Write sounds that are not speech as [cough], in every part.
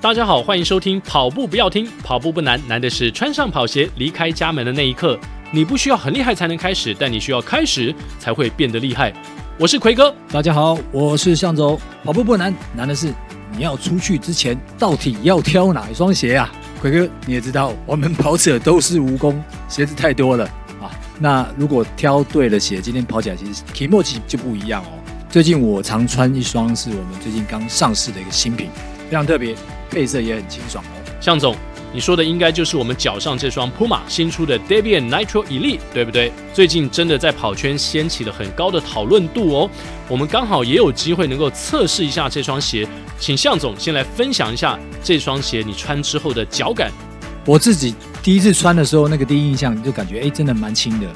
大家好，欢迎收听跑步不要听，跑步不难，难的是穿上跑鞋离开家门的那一刻。你不需要很厉害才能开始，但你需要开始才会变得厉害。我是奎哥，大家好，我是向总。跑步不难，难的是你要出去之前到底要挑哪一双鞋啊？奎哥，你也知道，我们跑者都是蜈蚣，鞋子太多了啊。那如果挑对了鞋，今天跑起来其实体默契就不一样哦。最近我常穿一双是我们最近刚上市的一个新品，非常特别。配色也很清爽哦。向总，你说的应该就是我们脚上这双 Puma 新出的 Debian Nitro Elite，对不对？最近真的在跑圈掀起了很高的讨论度哦。我们刚好也有机会能够测试一下这双鞋，请向总先来分享一下这双鞋你穿之后的脚感。我自己第一次穿的时候，那个第一印象就感觉，哎，真的蛮轻的，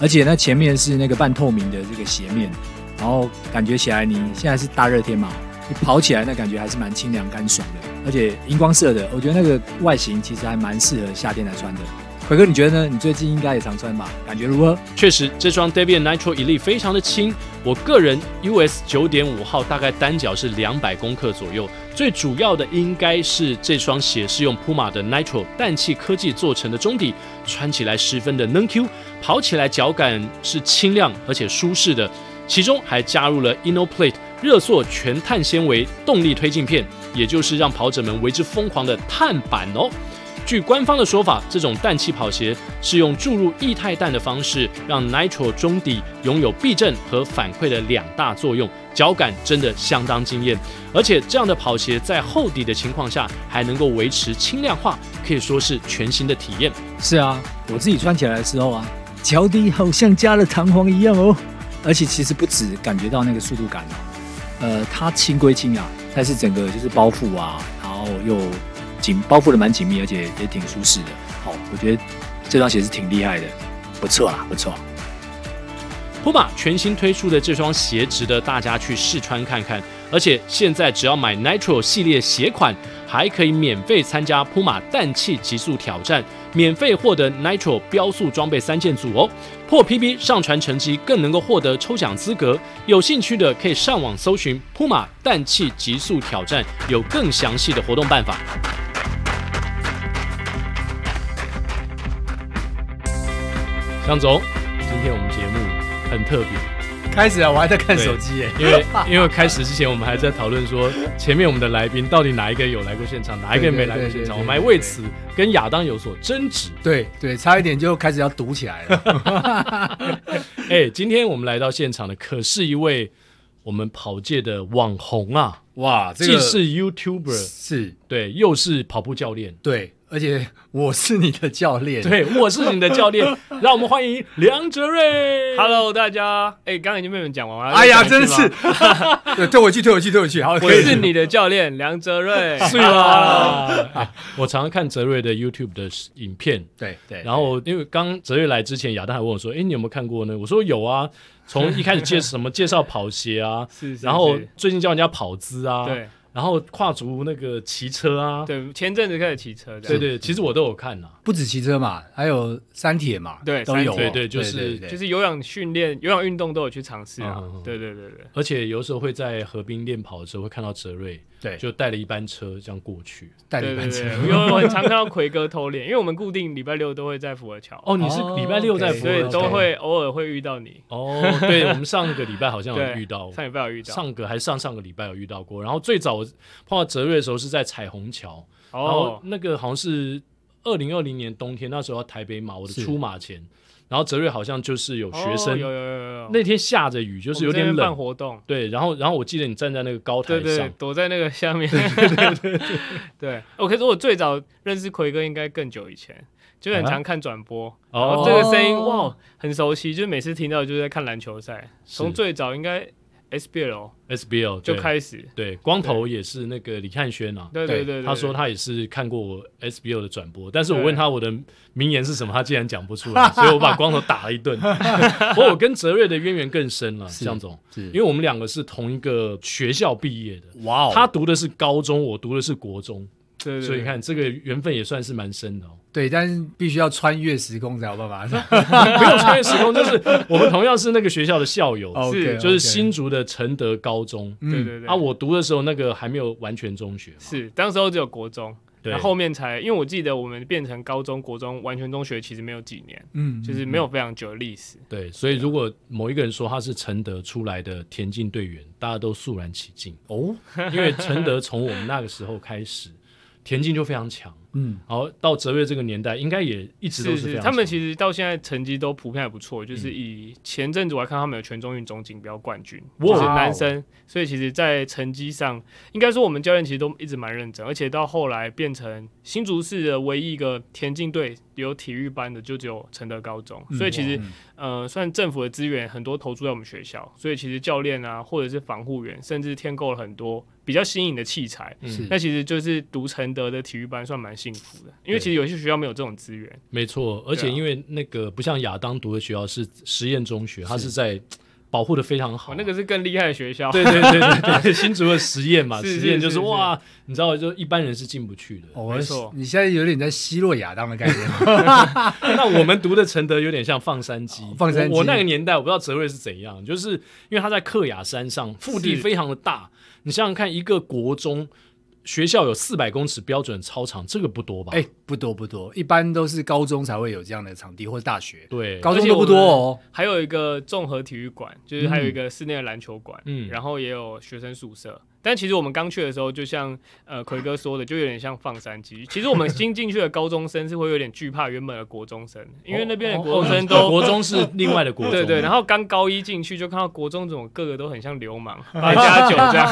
而且那前面是那个半透明的这个鞋面，然后感觉起来你现在是大热天嘛。你跑起来那感觉还是蛮清凉干爽的，而且荧光色的，我觉得那个外形其实还蛮适合夏天来穿的。奎哥，你觉得呢？你最近应该也常穿吧？感觉如何？确实，这双 Debian Nitro Elite 非常的轻。我个人 US 九点五号大概单脚是两百公克左右。最主要的应该是这双鞋是用 Puma 的 Nitro 氮气科技做成的中底，穿起来十分的能 Q，跑起来脚感是轻量而且舒适的。其中还加入了 InoPlate 热塑全碳纤维动力推进片，也就是让跑者们为之疯狂的碳板哦。据官方的说法，这种氮气跑鞋是用注入液态氮的方式，让 Nitro 中底拥有避震和反馈的两大作用，脚感真的相当惊艳。而且这样的跑鞋在厚底的情况下，还能够维持轻量化，可以说是全新的体验。是啊，我自己穿起来的时候啊，脚底好像加了弹簧一样哦。而且其实不止感觉到那个速度感哦，呃，它轻归轻啊，但是整个就是包覆啊，然后又紧包覆的蛮紧密，而且也挺舒适的。好，我觉得这双鞋是挺厉害的，不错啦，不错。Puma 全新推出的这双鞋值得大家去试穿看看，而且现在只要买 Nitro 系列鞋款，还可以免费参加 Puma 氮气极速挑战，免费获得 Nitro 标速装备三件组哦。破 PB 上传成绩更能够获得抽奖资格。有兴趣的可以上网搜寻 Puma 氮气极速挑战，有更详细的活动办法。向总，特别，开始啊，我还在看手机耶，因为 [laughs] 因为开始之前我们还在讨论说，前面我们的来宾到底哪一个有来过现场，哪一个没来过现场，我们还为此跟亚当有所争执，对对，差一点就开始要堵起来了。[laughs] [laughs] 哎，今天我们来到现场的可是一位我们跑界的网红啊，哇，这个、既是 YouTuber，是。对，又是跑步教练，对。而且我是你的教练，对，[laughs] 我是你的教练，[laughs] 让我们欢迎梁哲瑞。Hello，大家，哎、欸，刚刚已经被你们讲完了。哎呀，真是，[laughs] 对，退回去，退回去，退回去。好，我是你的教练梁哲瑞，是吗？我常常看哲瑞的 YouTube 的影片，对对。然后因为刚哲瑞来之前，亚当还问我说：“哎、欸，你有没有看过呢？”我说：“有啊，从一开始介绍什么介绍跑鞋啊，是，是，是，然后最近教人家跑姿啊，对。”然后跨足那个骑车啊，对，前阵子开始骑车，对对，其实我都有看呐，不止骑车嘛，还有山铁嘛，对，都有，对对，就是就是有氧训练、有氧运动都有去尝试啊，对对对对，而且有时候会在河滨练跑的时候会看到哲瑞。对，就带了一班车这样过去，带了一班车。[laughs] 因为我很常看到奎哥偷脸，因为我们固定礼拜六都会在福尔桥。哦，你是礼拜六在福尔桥，所以都会偶尔会遇到你。哦，对，我们上个礼拜好像有遇到，[laughs] 上礼拜有遇到，上个还是上上个礼拜有遇到过。然后最早我碰到泽瑞的时候是在彩虹桥，然后那个好像是二零二零年冬天，那时候台北马，我的出马前。然后泽瑞好像就是有学生，那天下着雨，就是有点冷。办活动。对，然后然后我记得你站在那个高台上，躲在那个下面。对对对对。对，我 [laughs] 可以说我最早认识奎哥应该更久以前，就很常看转播。哦。这个声音哇，很熟悉，就是每次听到就是在看篮球赛。从最早应该。SBL，SBL 就开始，对，光头也是那个李汉轩啊，对对对，他说他也是看过 SBL 的转播，但是我问他我的名言是什么，他竟然讲不出来，[laughs] 所以我把光头打了一顿。[laughs] 不过我跟泽瑞的渊源更深了，向总，因为我们两个是同一个学校毕业的，哇哦，他读的是高中，我读的是国中，对对对，所以你看这个缘分也算是蛮深的哦。对，但是必须要穿越时空才有办法。[laughs] 不用穿越时空，就是我们同样是那个学校的校友，是就是新竹的承德高中。对对对。啊，我读的时候那个还没有完全中学，是当时候只有国中。然后，后面才，因为我记得我们变成高中国中完全中学其实没有几年，嗯，就是没有非常久的历史。对，所以如果某一个人说他是承德出来的田径队员，大家都肃然起敬哦，因为承德从我们那个时候开始，田径就非常强。嗯，然后到哲瑞这个年代，应该也一直都是这样。他们其实到现在成绩都普遍还不错，就是以前阵子我还看他们有全中运总锦标冠军，嗯、就是男生，所以其实，在成绩上，应该说我们教练其实都一直蛮认真，而且到后来变成新竹市的唯一一个田径队有体育班的，就只有承德高中，所以其实，嗯、呃，算政府的资源很多投注在我们学校，所以其实教练啊，或者是防护员，甚至添购了很多比较新颖的器材，嗯，那其实就是读承德的体育班算蛮幸福的，因为。其实有些学校没有这种资源，没错，而且因为那个不像亚当读的学校是实验中学，它是在保护的非常好，那个是更厉害的学校。对对对对对，[laughs] 新竹的实验嘛，实验就是哇，你知道，就一般人是进不去的。没错，你现在有点在奚落亚当的概念。[laughs] [laughs] 那我们读的承德有点像放山鸡，放山鸡。我那个年代我不知道泽瑞是怎样，就是因为他在克雅山上，腹地非常的大，你想想看，一个国中。学校有四百公尺标准操场，这个不多吧？哎、欸，不多不多，一般都是高中才会有这样的场地，或者大学。对，高中都不多哦。还有一个综合体育馆，就是还有一个室内的篮球馆，嗯，然后也有学生宿舍。但其实我们刚去的时候，就像呃奎哥说的，就有点像放山鸡。其实我们新进去的高中生是会有点惧怕原本的国中生，因为那边的国中生都国中是另外的国中。对对。然后刚高一进去就看到国中怎么个个都很像流氓，[laughs] 八加九这样。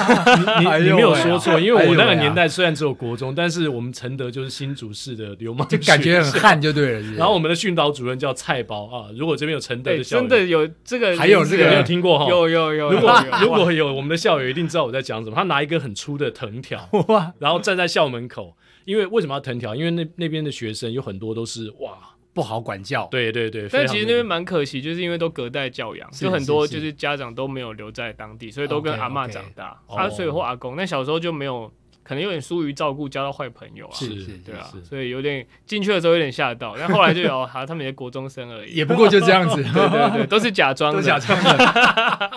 [laughs] 你你没有说错，因为我那个年代虽然只有国中，但是我们承德就是新竹市的流氓，就感觉很悍就对了。然后我们的训导主任叫菜包啊，如果这边有承德的校友，真的有这个，还有这个没有听过哈？有有有。如果如果有我们的校友一定知道我在讲什么，他拿一个很粗的。藤条 [laughs] 哇，然后站在校门口，因为为什么要藤条？因为那那边的学生有很多都是哇不好管教，对对对。但其实那边蛮可惜，就是因为都隔代教养，就很多就是家长都没有留在当地，所以都跟阿嬷长大，阿岁或阿公，那小时候就没有。可能有点疏于照顾，交到坏朋友啊，是是，对啊，所以有点进去的时候有点吓到，[laughs] 但后来就有哈，他们也国中生而已，也不过就这样子，[laughs] 对对对，都是假装的，假装。[laughs] 的。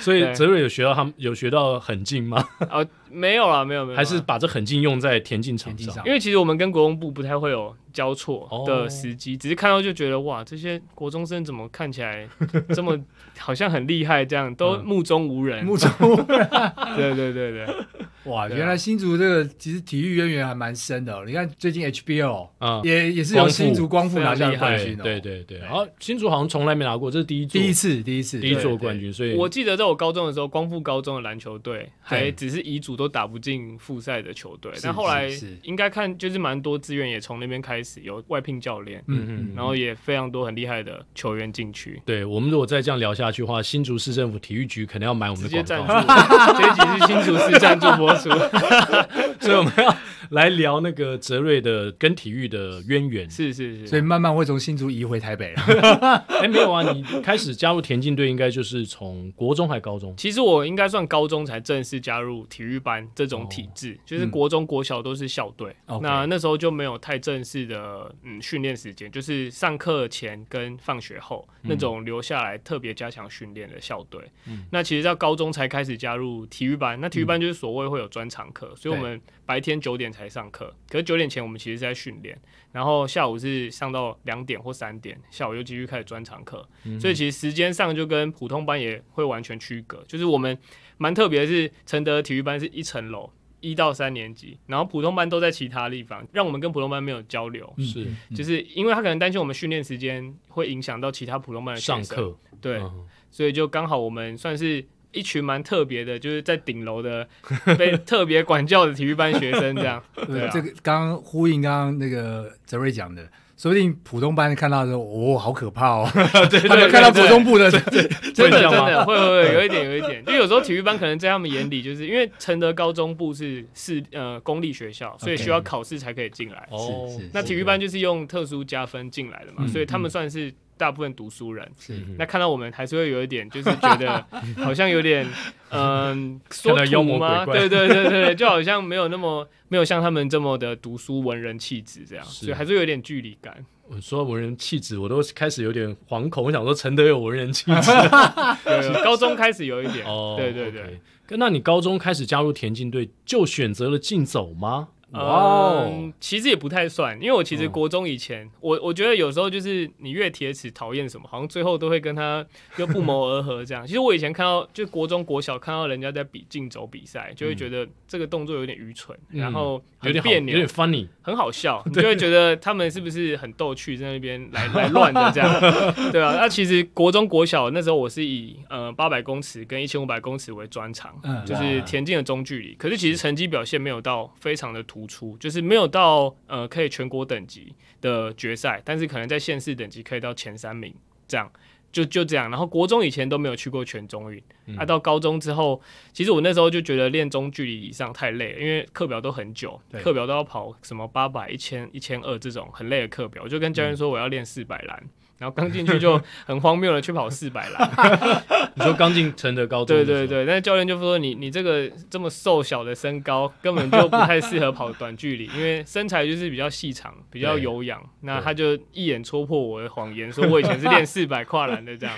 所以泽瑞有学到他们有学到很近吗？哦，没有啦，没有没有，还是把这狠劲用在田径场上，因为其实我们跟国中部不太会有交错的时机，只是看到就觉得哇，这些国中生怎么看起来 [laughs] 这么好像很厉害，这样都目中无人，目中无人，[laughs] 对对对对。哇，原来新竹这个其实体育渊源还蛮深的。你看最近 HBO 啊，也也是由新竹光复拿下冠军的。对对对，然后新竹好像从来没拿过，这是第一第一次第一次第一座冠军。所以。我记得在我高中的时候，光复高中的篮球队还只是乙组都打不进复赛的球队，但后来应该看就是蛮多资源也从那边开始有外聘教练，嗯嗯，然后也非常多很厉害的球员进去。对，我们如果再这样聊下去的话，新竹市政府体育局可能要买我们的广告。直接赞助，[laughs] 这一集是新竹市赞助播出。[laughs] 所以我们要来聊那个泽瑞的跟体育的渊源，是是是，所以慢慢会从新竹移回台北了。[laughs] 哎、欸，没有啊，你开始加入田径队应该就是从国中还高中？其实我应该算高中才正式加入体育班这种体制，哦、就是国中国小都是校队。嗯、那那时候就没有太正式的嗯训练时间，就是上课前跟放学后、嗯、那种留下来特别加强训练的校队。嗯、那其实到高中才开始加入体育班，那体育班就是所谓会有专场课，嗯、所以我们白天九点才上课，可是九点前我们其实是在训练，然后下午是上到两点或三点，下午又继续开始专场课，嗯、所以其实时间上就跟普通班也会完全区隔，就是我们蛮特别的是承德体育班是一层楼，一到三年级，然后普通班都在其他地方，让我们跟普通班没有交流，是，就是因为他可能担心我们训练时间会影响到其他普通班的上课，对，嗯、所以就刚好我们算是。一群蛮特别的，就是在顶楼的被 [laughs] 特别管教的体育班学生，这样。[laughs] 对，这个刚刚呼应刚刚那个泽瑞讲的，说不定普通班看到的时候，哦，好可怕哦。[laughs] 对对对，看到国中部的，真的真的会会会有一点有一点，因为有时候体育班可能在他们眼里，就是因为承德高中部是是呃公立学校，所以需要考试才可以进来。哦。那体育班就是用特殊加分进来的嘛，所以他们算是。大部分读书人，是那看到我们还是会有一点，就是觉得 [laughs] 好像有点嗯，[laughs] 说到妖魔吗？对对对对，就好像没有那么没有像他们这么的读书文人气质这样，所以还是有点距离感。我说文人气质，我都开始有点惶恐。我想说承德有文人气质，[laughs] 高中开始有一点。哦，对对对。那你高中开始加入田径队，就选择了竞走吗？哇哦、嗯，其实也不太算，因为我其实国中以前，嗯、我我觉得有时候就是你越铁齿讨厌什么，好像最后都会跟他 [laughs] 又不谋而合这样。其实我以前看到就国中国小看到人家在比竞走比赛，就会觉得这个动作有点愚蠢，嗯、然后有点别扭，有点 funny，很好笑，[laughs] 你就会觉得他们是不是很逗趣，在那边来 [laughs] 来乱的这样，对啊，那其实国中国小那时候我是以呃八百公尺跟一千五百公尺为专长，嗯、就是田径的中距离，可是其实成绩表现没有到非常的突。突出就是没有到呃可以全国等级的决赛，但是可能在县市等级可以到前三名，这样就就这样。然后国中以前都没有去过全中运，嗯、啊，到高中之后，其实我那时候就觉得练中距离以上太累了，因为课表都很久，课表都要跑什么八百、一千、一千二这种很累的课表，我就跟教练说我要练四百栏。嗯然后刚进去就 [laughs] 很荒谬的去跑四百栏，[laughs] 你说刚进承德高中？对对对，但是教练就说你你这个这么瘦小的身高根本就不太适合跑短距离，因为身材就是比较细长，比较有氧。[laughs] 那他就一眼戳破我的谎言，说我以前是练四百跨栏的这样。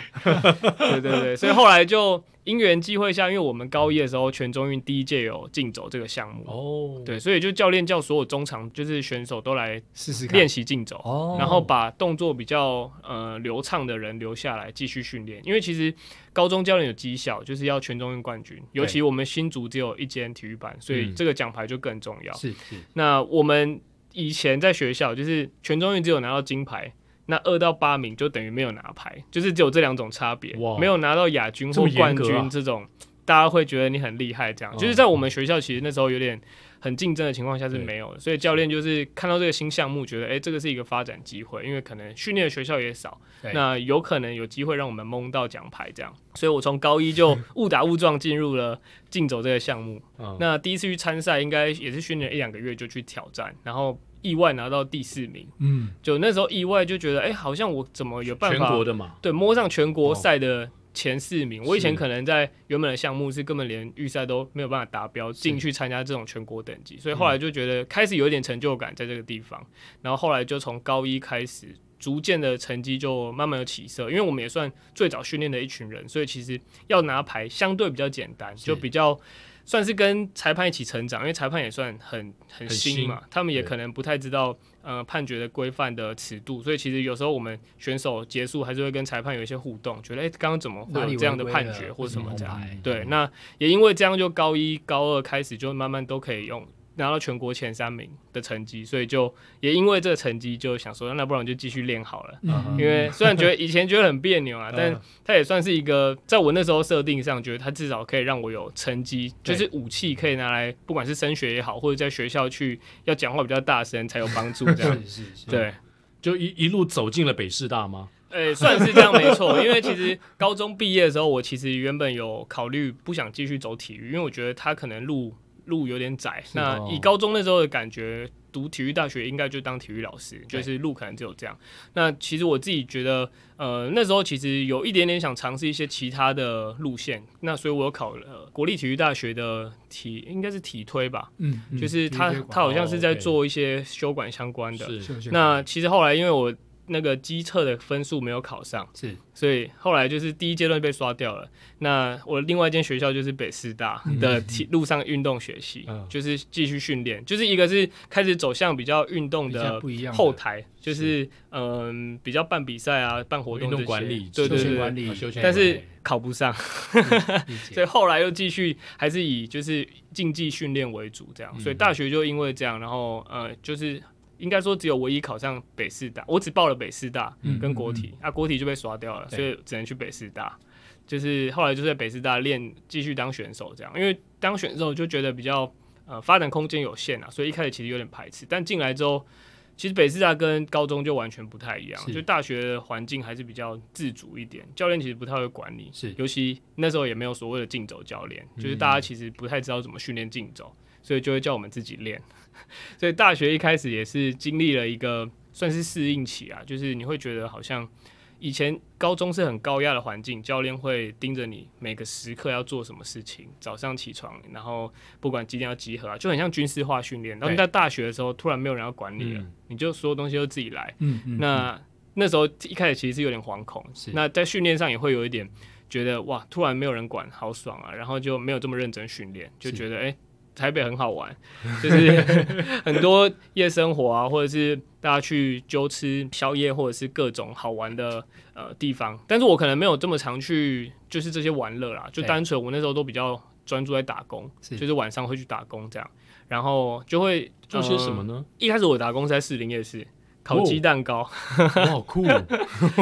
对对对，所以后来就。因缘际会下，因为我们高一的时候全中运第一届有竞走这个项目哦，对，所以就教练叫所有中场就是选手都来试试练习竞走哦，然后把动作比较呃流畅的人留下来继续训练。因为其实高中教练有绩效，就是要全中运冠军，尤其我们新竹只有一间体育班，所以这个奖牌就更重要。是是。那我们以前在学校就是全中运只有拿到金牌。那二到八名就等于没有拿牌，就是只有这两种差别，没有拿到亚军或冠军这种，这啊、大家会觉得你很厉害。这样，哦、就是在我们学校其实那时候有点很竞争的情况下是没有的，所以教练就是看到这个新项目，觉得哎、欸，这个是一个发展机会，因为可能训练的学校也少，那有可能有机会让我们蒙到奖牌这样。所以我从高一就 [laughs] 误打误撞进入了竞走这个项目。嗯、那第一次去参赛，应该也是训练一两个月就去挑战，然后。意外拿到第四名，嗯，就那时候意外就觉得，哎、欸，好像我怎么有办法？全国的嘛，对，摸上全国赛的前四名。哦、我以前可能在原本的项目是根本连预赛都没有办法达标进去参加这种全国等级，所以后来就觉得开始有一点成就感在这个地方。嗯、然后后来就从高一开始，逐渐的成绩就慢慢有起色，因为我们也算最早训练的一群人，所以其实要拿牌相对比较简单，就比较。算是跟裁判一起成长，因为裁判也算很很新嘛，新他们也可能不太知道呃判决的规范的尺度，所以其实有时候我们选手结束还是会跟裁判有一些互动，觉得诶，刚刚怎么会有这样的判决或什么这样？对，那也因为这样，就高一高二开始就慢慢都可以用。拿到全国前三名的成绩，所以就也因为这个成绩，就想说，那不然就继续练好了。嗯、因为虽然觉得以前觉得很别扭啊，嗯、但它也算是一个，在我那时候设定上，觉得它至少可以让我有成绩，就是武器可以拿来，不管是升学也好，或者在学校去要讲话比较大声才有帮助。这样是是是，对，就一一路走进了北师大吗？诶、欸，算是这样没错。因为其实高中毕业的时候，我其实原本有考虑不想继续走体育，因为我觉得他可能路。路有点窄，哦、那以高中那时候的感觉，读体育大学应该就当体育老师，就是路可能只有这样。那其实我自己觉得，呃，那时候其实有一点点想尝试一些其他的路线，那所以我考了国立体育大学的体，应该是体推吧，嗯，就是他他好像是在做一些修管相关的。哦 okay、那其实后来因为我。那个机测的分数没有考上，是，所以后来就是第一阶段被刷掉了。那我另外一间学校就是北师大的体路上运动学系，嗯、就是继续训练，就是一个是开始走向比较运动的后台，就是嗯比较办比赛啊，办活动管理，对对对，管理，但是考不上，[laughs] 所以后来又继续还是以就是竞技训练为主这样，所以大学就因为这样，然后呃就是。应该说只有唯一考上北师大，我只报了北师大跟国体，啊国体就被刷掉了，所以只能去北师大。就是后来就在北师大练，继续当选手这样。因为当选手就觉得比较呃发展空间有限啊，所以一开始其实有点排斥。但进来之后，其实北师大跟高中就完全不太一样，就大学的环境还是比较自主一点，教练其实不太会管你，是尤其那时候也没有所谓的竞走教练，就是大家其实不太知道怎么训练竞走，所以就会叫我们自己练。[laughs] 所以大学一开始也是经历了一个算是适应期啊，就是你会觉得好像以前高中是很高压的环境，教练会盯着你每个时刻要做什么事情，早上起床，然后不管几点要集合啊，就很像军事化训练。然后你在大学的时候，突然没有人要管你了，嗯、你就所有东西都自己来。嗯嗯。那、嗯、那时候一开始其实是有点惶恐，是那在训练上也会有一点觉得哇，突然没有人管，好爽啊！然后就没有这么认真训练，就觉得哎。台北很好玩，[laughs] 就是 [laughs] 很多夜生活啊，或者是大家去就吃宵夜，或者是各种好玩的呃地方。但是我可能没有这么常去，就是这些玩乐啦，就单纯我那时候都比较专注在打工，是就是晚上会去打工这样，然后就会做些什么呢？呃，一开始我打工是在士林夜市烤鸡蛋糕，[laughs] 哦，好酷哦，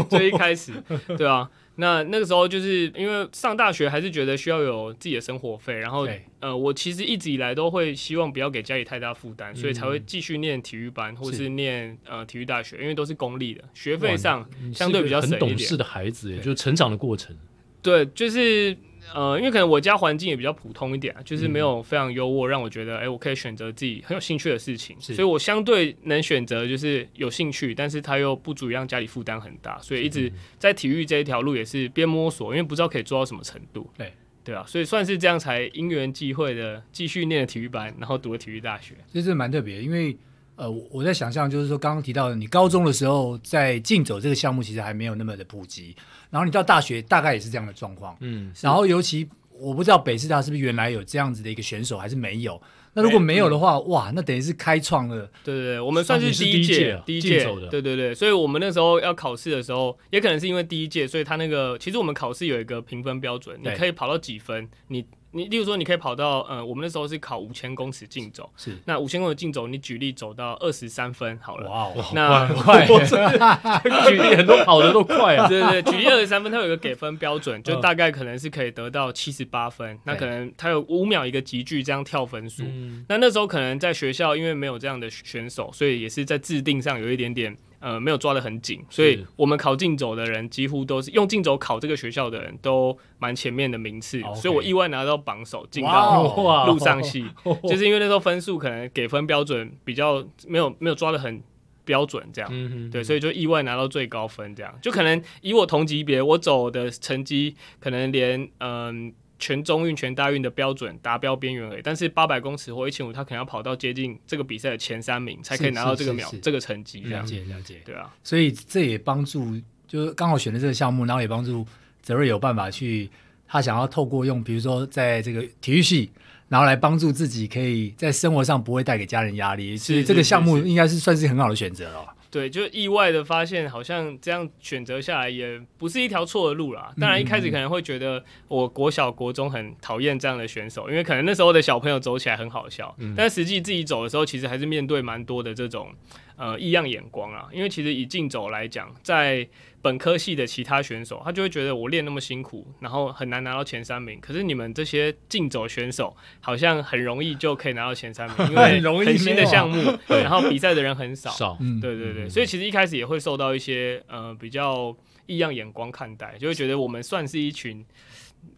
就一开始，对啊。那那个时候就是因为上大学还是觉得需要有自己的生活费，然后呃，我其实一直以来都会希望不要给家里太大负担，所以才会继续念体育班或是念呃体育大学，因为都是公立的，学费上相对比较省一点。很懂事的孩子，也就是成长的过程。对，就是。呃，因为可能我家环境也比较普通一点，就是没有非常优渥，让我觉得，哎、欸，我可以选择自己很有兴趣的事情，所以我相对能选择就是有兴趣，但是它又不足以让家里负担很大，所以一直在体育这一条路也是边摸索，因为不知道可以做到什么程度，对。对啊，所以算是这样才因缘际会的继续念了体育班，然后读了体育大学，其实蛮特别，因为。呃，我在想象，就是说，刚刚提到的，你高中的时候在竞走这个项目其实还没有那么的普及，然后你到大学大概也是这样的状况，嗯，然后尤其我不知道北师大是不是原来有这样子的一个选手，还是没有。那如果没有的话，哇，那等于是开创了。对对对，我们算是第一届，第一届。对对对，所以我们那时候要考试的时候，也可能是因为第一届，所以他那个其实我们考试有一个评分标准，你可以跑到几分，你。你例如说，你可以跑到呃，我们那时候是考五千公尺竞走，是。那五千公尺竞走，你举例走到二十三分好了，哇，那快，[laughs] 举例很多跑的都快啊，[laughs] 对对对，[laughs] 举例二十三分，它有一个给分标准，就大概可能是可以得到七十八分，那可能它有五秒一个级距这样跳分数，那那时候可能在学校因为没有这样的选手，所以也是在制定上有一点点。呃，没有抓得很紧，所以我们考竞走的人几乎都是用竞走考这个学校的人都蛮前面的名次.所以我意外拿到榜首进到陆上系 [laughs]. 就是因为那时候分数可能给分标准比较没有没有抓得很标准，这样，对，所以就意外拿到最高分，这样，就可能以我同级别，我走的成绩可能连嗯。全中运、全大运的标准达标边缘而已，但是八百公尺或一千五，他可能要跑到接近这个比赛的前三名，才可以拿到这个秒这个成绩。了解了解，对啊，所以这也帮助，就是刚好选了这个项目，然后也帮助泽瑞有办法去，他想要透过用，比如说在这个体育系，然后来帮助自己，可以在生活上不会带给家人压力，所以这个项目应该是算是很好的选择了。对，就意外的发现，好像这样选择下来也不是一条错的路啦。当然一开始可能会觉得，我国小国中很讨厌这样的选手，因为可能那时候的小朋友走起来很好笑，但实际自己走的时候，其实还是面对蛮多的这种。呃，异样眼光啊，因为其实以竞走来讲，在本科系的其他选手，他就会觉得我练那么辛苦，然后很难拿到前三名。可是你们这些竞走选手，好像很容易就可以拿到前三名，[laughs] 因为很新的项目，[laughs] 然后比赛的人很少。少，对对对，所以其实一开始也会受到一些呃比较异样眼光看待，就会觉得我们算是一群。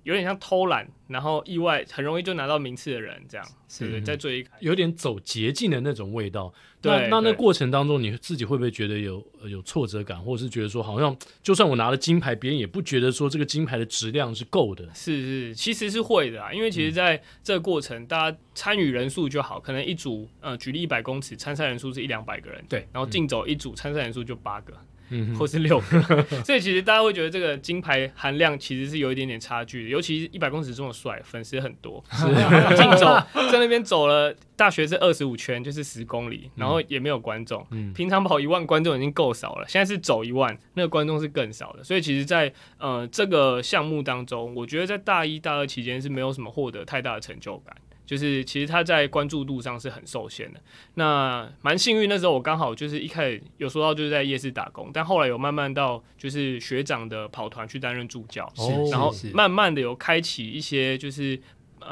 有点像偷懒，然后意外很容易就拿到名次的人，这样是对，在最有点走捷径的那种味道。对，那那那过程当中，你自己会不会觉得有有挫折感，或者是觉得说，好像就算我拿了金牌，别人也不觉得说这个金牌的质量是够的？是是，其实是会的啊，因为其实在这个过程，大家参与人数就好，可能一组呃，举例一百公尺参赛人数是一两百个人，对，然后竞走一组参赛人数就八个。嗯，或是六个，[laughs] 所以其实大家会觉得这个金牌含量其实是有一点点差距的，尤其是一百公尺这么帅，粉丝很多，是。[laughs] 竞走在那边走了，大学是二十五圈，就是十公里，然后也没有观众，嗯，平常跑一万观众已经够少了，现在是走一万，那个观众是更少的，所以其实在，在呃这个项目当中，我觉得在大一、大二期间是没有什么获得太大的成就感。就是其实他在关注度上是很受限的。那蛮幸运，那时候我刚好就是一开始有说到就是在夜市打工，但后来有慢慢到就是学长的跑团去担任助教，然后慢慢的有开启一些就是。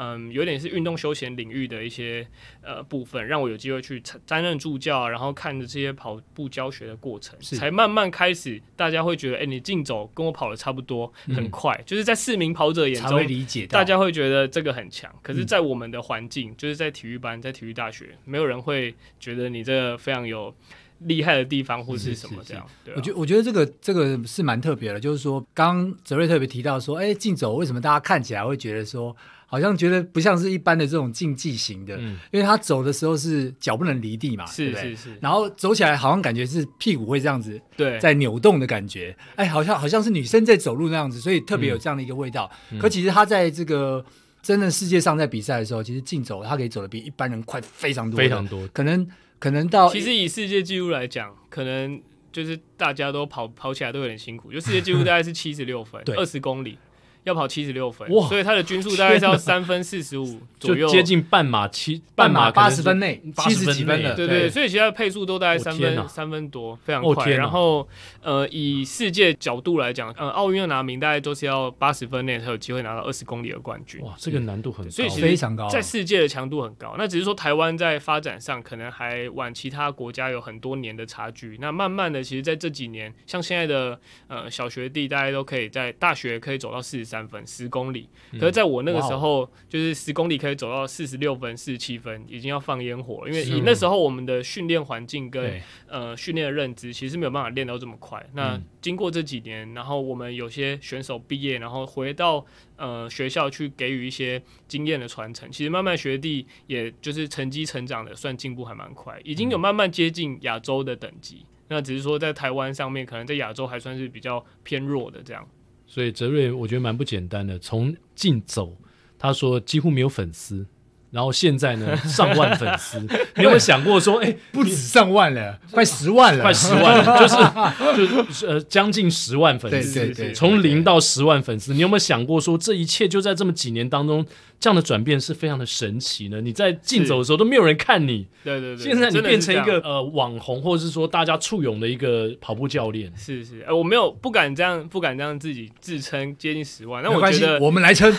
嗯，有点是运动休闲领域的一些呃部分，让我有机会去担任助教，然后看着这些跑步教学的过程，才慢慢开始，大家会觉得，哎、欸，你竞走跟我跑的差不多，很快，嗯、就是在市民跑者眼中，理解大家会觉得这个很强。可是，在我们的环境，嗯、就是在体育班，在体育大学，没有人会觉得你这个非常有。厉害的地方或是什么这样。对啊、我觉我觉得这个这个是蛮特别的，就是说，刚泽瑞特别提到说，哎，竞走为什么大家看起来会觉得说，好像觉得不像是一般的这种竞技型的，嗯、因为他走的时候是脚不能离地嘛，是是是，然后走起来好像感觉是屁股会这样子，对，在扭动的感觉，哎，好像好像是女生在走路那样子，所以特别有这样的一个味道。嗯、可其实他在这个真的世界上在比赛的时候，其实竞走他可以走的比一般人快非常多，非常多，可能。可能到其实以世界纪录来讲，可能就是大家都跑跑起来都有点辛苦。就世界纪录大概是七十六分，二十公里。要跑七十六分，哇！所以他的均速大概是要三分四十五左右，接近半马七半马八十分内，七十几分的，对对。所以其他的配速都大概三分三分多，非常快。然后呃，以世界角度来讲，呃，奥运要拿名，大概都是要八十分内才有机会拿到二十公里的冠军。哇，这个难度很高，所以其实非常高，在世界的强度很高。那只是说台湾在发展上可能还晚其他国家有很多年的差距。那慢慢的，其实在这几年，像现在的呃小学弟，大家都可以在大学可以走到四十三分，十公里。可是在我那个时候，嗯、就是十公里可以走到四十六分、四十七分，已经要放烟火了。因为以那时候我们的训练环境跟呃训练的认知，其实没有办法练到这么快。那经过这几年，然后我们有些选手毕业，然后回到呃学校去给予一些经验的传承。其实慢慢学弟也就是成绩成长的，算进步还蛮快，已经有慢慢接近亚洲的等级。那只是说在台湾上面，可能在亚洲还算是比较偏弱的这样。所以泽瑞，我觉得蛮不简单的。从进走，他说几乎没有粉丝，然后现在呢，上万粉丝。[laughs] 你有没有想过说，哎、欸，不止上万了，快十万了，快十万了，就是就是呃，将近十万粉丝。对对对，从零到十万粉丝，你有没有想过说，这一切就在这么几年当中？这样的转变是非常的神奇呢。你在竞走的时候都没有人看你，对对对。现在你变成一个呃网红，或者是说大家簇拥的一个跑步教练。是是，呃，我没有不敢这样，不敢这样自己自称接近十万。那我觉得我们来称。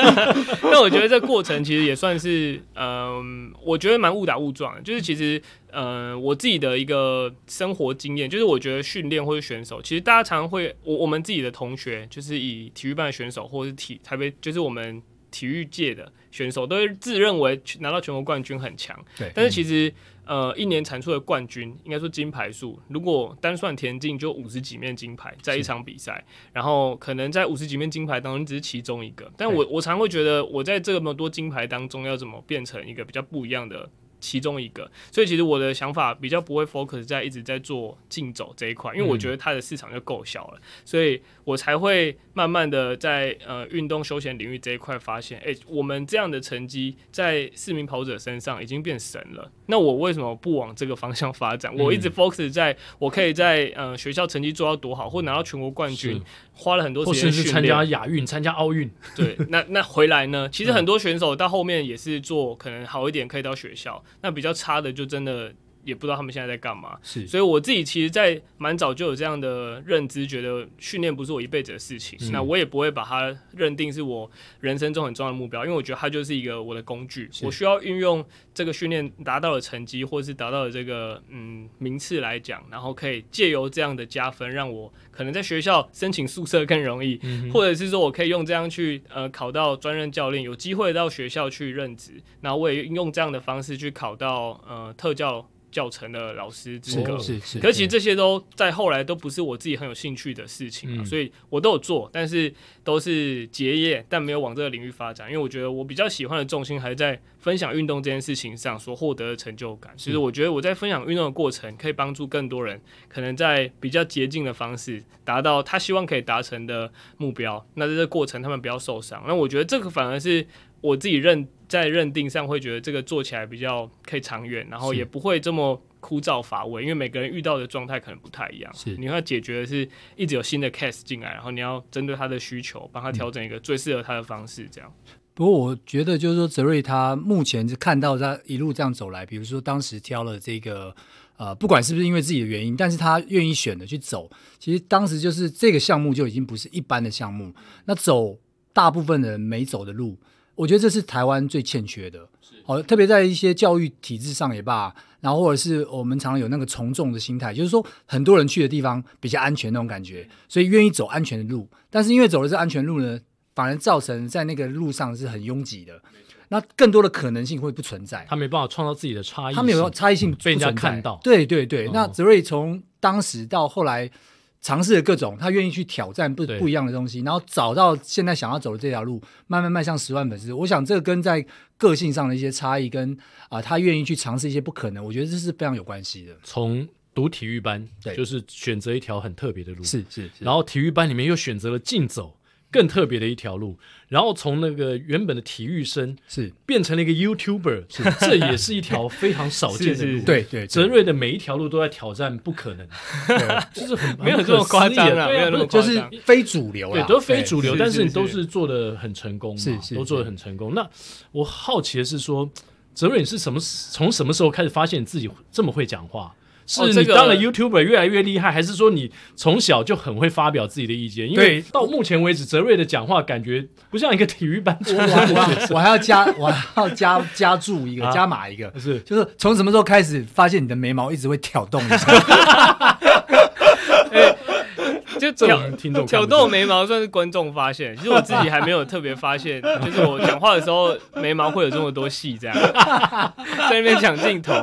[laughs] 那我觉得这过程其实也算是，嗯、呃，我觉得蛮误打误撞的。就是其实，嗯、呃，我自己的一个生活经验，就是我觉得训练或者选手，其实大家常常会，我我们自己的同学，就是以体育班的选手，或者是体台北，就是我们。体育界的选手都会自认为拿到全国冠军很强，对。但是其实，呃，一年产出的冠军，应该说金牌数，如果单算田径，就五十几面金牌在一场比赛，然后可能在五十几面金牌当中，只是其中一个。但我我常会觉得，我在这么多金牌当中，要怎么变成一个比较不一样的？其中一个，所以其实我的想法比较不会 focus 在一直在做竞走这一块，因为我觉得它的市场就够小了，所以我才会慢慢的在呃运动休闲领域这一块发现，哎、欸，我们这样的成绩在市民跑者身上已经变神了。那我为什么不往这个方向发展？我一直 focus 在我可以在呃学校成绩做到多好，或拿到全国冠军，花了很多时间去参加亚运、参加奥运。对，那那回来呢？其实很多选手到后面也是做可能好一点，可以到学校。那比较差的就真的也不知道他们现在在干嘛，是，所以我自己其实，在蛮早就有这样的认知，觉得训练不是我一辈子的事情，嗯、那我也不会把它认定是我人生中很重要的目标，因为我觉得它就是一个我的工具，我需要运用这个训练达到的成绩，或是达到的这个嗯名次来讲，然后可以借由这样的加分，让我可能在学校申请宿舍更容易，嗯、或者是说我可以用这样去呃考到专任教练，有机会到学校去任职，然后我也用这样的方式去考到呃特教。教程的老师资格，是是，可是其实这些都在后来都不是我自己很有兴趣的事情啊，所以我都有做，但是都是结业，但没有往这个领域发展，因为我觉得我比较喜欢的重心还是在分享运动这件事情上所获得的成就感。其实我觉得我在分享运动的过程，可以帮助更多人，可能在比较捷径的方式达到他希望可以达成的目标。那在这个过程，他们不要受伤。那我觉得这个反而是。我自己认在认定上会觉得这个做起来比较可以长远，然后也不会这么枯燥乏味，因为每个人遇到的状态可能不太一样。是，你要解决的是一直有新的 case 进来，然后你要针对他的需求，帮他调整一个最适合他的方式。这样。不过我觉得就是说，泽瑞他目前是看到他一路这样走来，比如说当时挑了这个呃，不管是不是因为自己的原因，但是他愿意选的去走，其实当时就是这个项目就已经不是一般的项目，那走大部分的人没走的路。我觉得这是台湾最欠缺的，好，特别在一些教育体制上也罢，然后或者是我们常常有那个从众的心态，就是说很多人去的地方比较安全那种感觉，所以愿意走安全的路，但是因为走的是安全路呢，反而造成在那个路上是很拥挤的。那更多的可能性会不存在。他没办法创造自己的差异，他没有差异性被人家看到。对对对，哦、那泽瑞从当时到后来尝试了各种，他愿意去挑战不不一样的东西，然后找到现在想要走的这条路，慢慢迈向十万粉丝。我想这个跟在个性上的一些差异，跟啊、呃、他愿意去尝试一些不可能，我觉得这是非常有关系的。从读体育班，对，就是选择一条很特别的路，是是，是。然后体育班里面又选择了竞走，更特别的一条路。然后从那个原本的体育生是。变成了一个 YouTuber，是。这也是一条非常少见的路。[laughs] 对对，泽瑞的每一条路都在挑战不可能，就是很没有这么夸张啊，没有那么就是非主流，对，都非主流，但是你都是做的很成功，是是，都做的很成功。那我好奇的是说，泽瑞你是什么从什么时候开始发现你自己这么会讲话？是你当了 YouTuber 越来越厉害，还是说你从小就很会发表自己的意见？因为到目前为止，泽瑞的讲话感觉不像一个体育班。我 [laughs] 我还要加，我还要加加注一个，加码一个，是就是从什么时候开始发现你的眉毛一直会挑动一下？[laughs] 就挑挑逗眉毛算是观众发现，其实我自己还没有特别发现，[laughs] 就是我讲话的时候眉毛会有这么多戏，这样在那边抢镜头。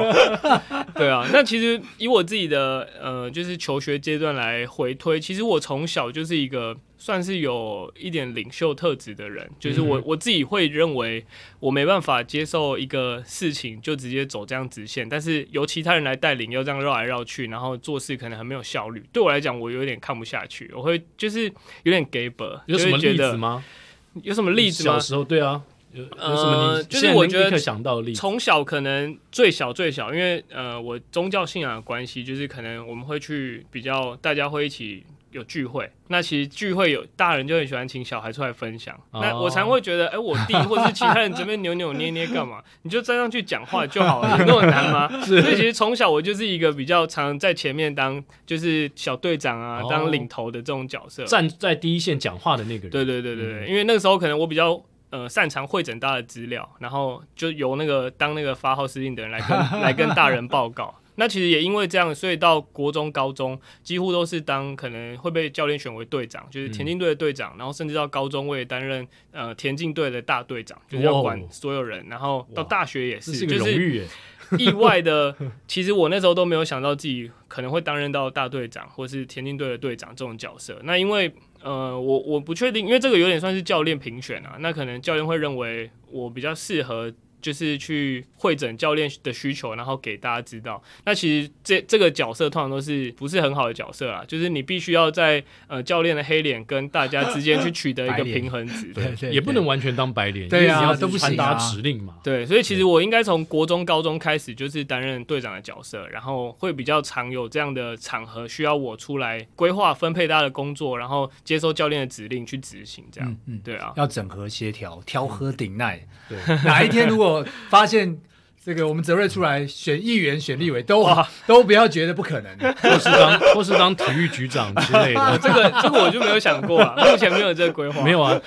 [laughs] 对啊，那其实以我自己的呃，就是求学阶段来回推，其实我从小就是一个。算是有一点领袖特质的人，就是我我自己会认为我没办法接受一个事情就直接走这样直线，但是由其他人来带领，又这样绕来绕去，然后做事可能很没有效率。对我来讲，我有点看不下去，我会就是有点给本。[laughs] 有什么例子吗？有什么例子吗？小时候对啊，有有什么？就是我觉得想到例子，从小可能最小最小，因为呃，我宗教信仰的关系，就是可能我们会去比较，大家会一起。有聚会，那其实聚会有大人就很喜欢请小孩出来分享。Oh. 那我常会觉得，哎、欸，我弟或是其他人这边扭扭捏捏干嘛？[laughs] 你就站上去讲话就好了，有那么难吗？[laughs] 所以其实从小我就是一个比较常在前面当就是小队长啊，oh. 当领头的这种角色，站在第一线讲话的那个人。对对对对对，嗯、因为那个时候可能我比较呃擅长汇整大的资料，然后就由那个当那个发号施令的人来跟 [laughs] 来跟大人报告。那其实也因为这样，所以到国中、高中几乎都是当可能会被教练选为队长，就是田径队的队长，嗯、然后甚至到高中我也担任呃田径队的大队长，就是要管所有人。然后到大学也是，就是意外的。[laughs] 其实我那时候都没有想到自己可能会担任到大队长或是田径队的队长这种角色。那因为呃，我我不确定，因为这个有点算是教练评选啊。那可能教练会认为我比较适合。就是去会诊教练的需求，然后给大家知道。那其实这这个角色通常都是不是很好的角色啊，就是你必须要在呃教练的黑脸跟大家之间去取得一个平衡值，对，也不能完全当白脸，对啊，都不行，传达指令嘛。对，所以其实我应该从国中、高中开始就是担任队长的角色，然后会比较常有这样的场合需要我出来规划分配大家的工作，然后接受教练的指令去执行，这样，嗯，对啊，要整合协调，调和顶耐，对，哪一天如果发现这个我们泽瑞出来选议员、选立委都哇都不要觉得不可能，或是当 [laughs] 或是当体育局长之类的，这个这个我就没有想过啊，[laughs] 目前没有这个规划。没有啊，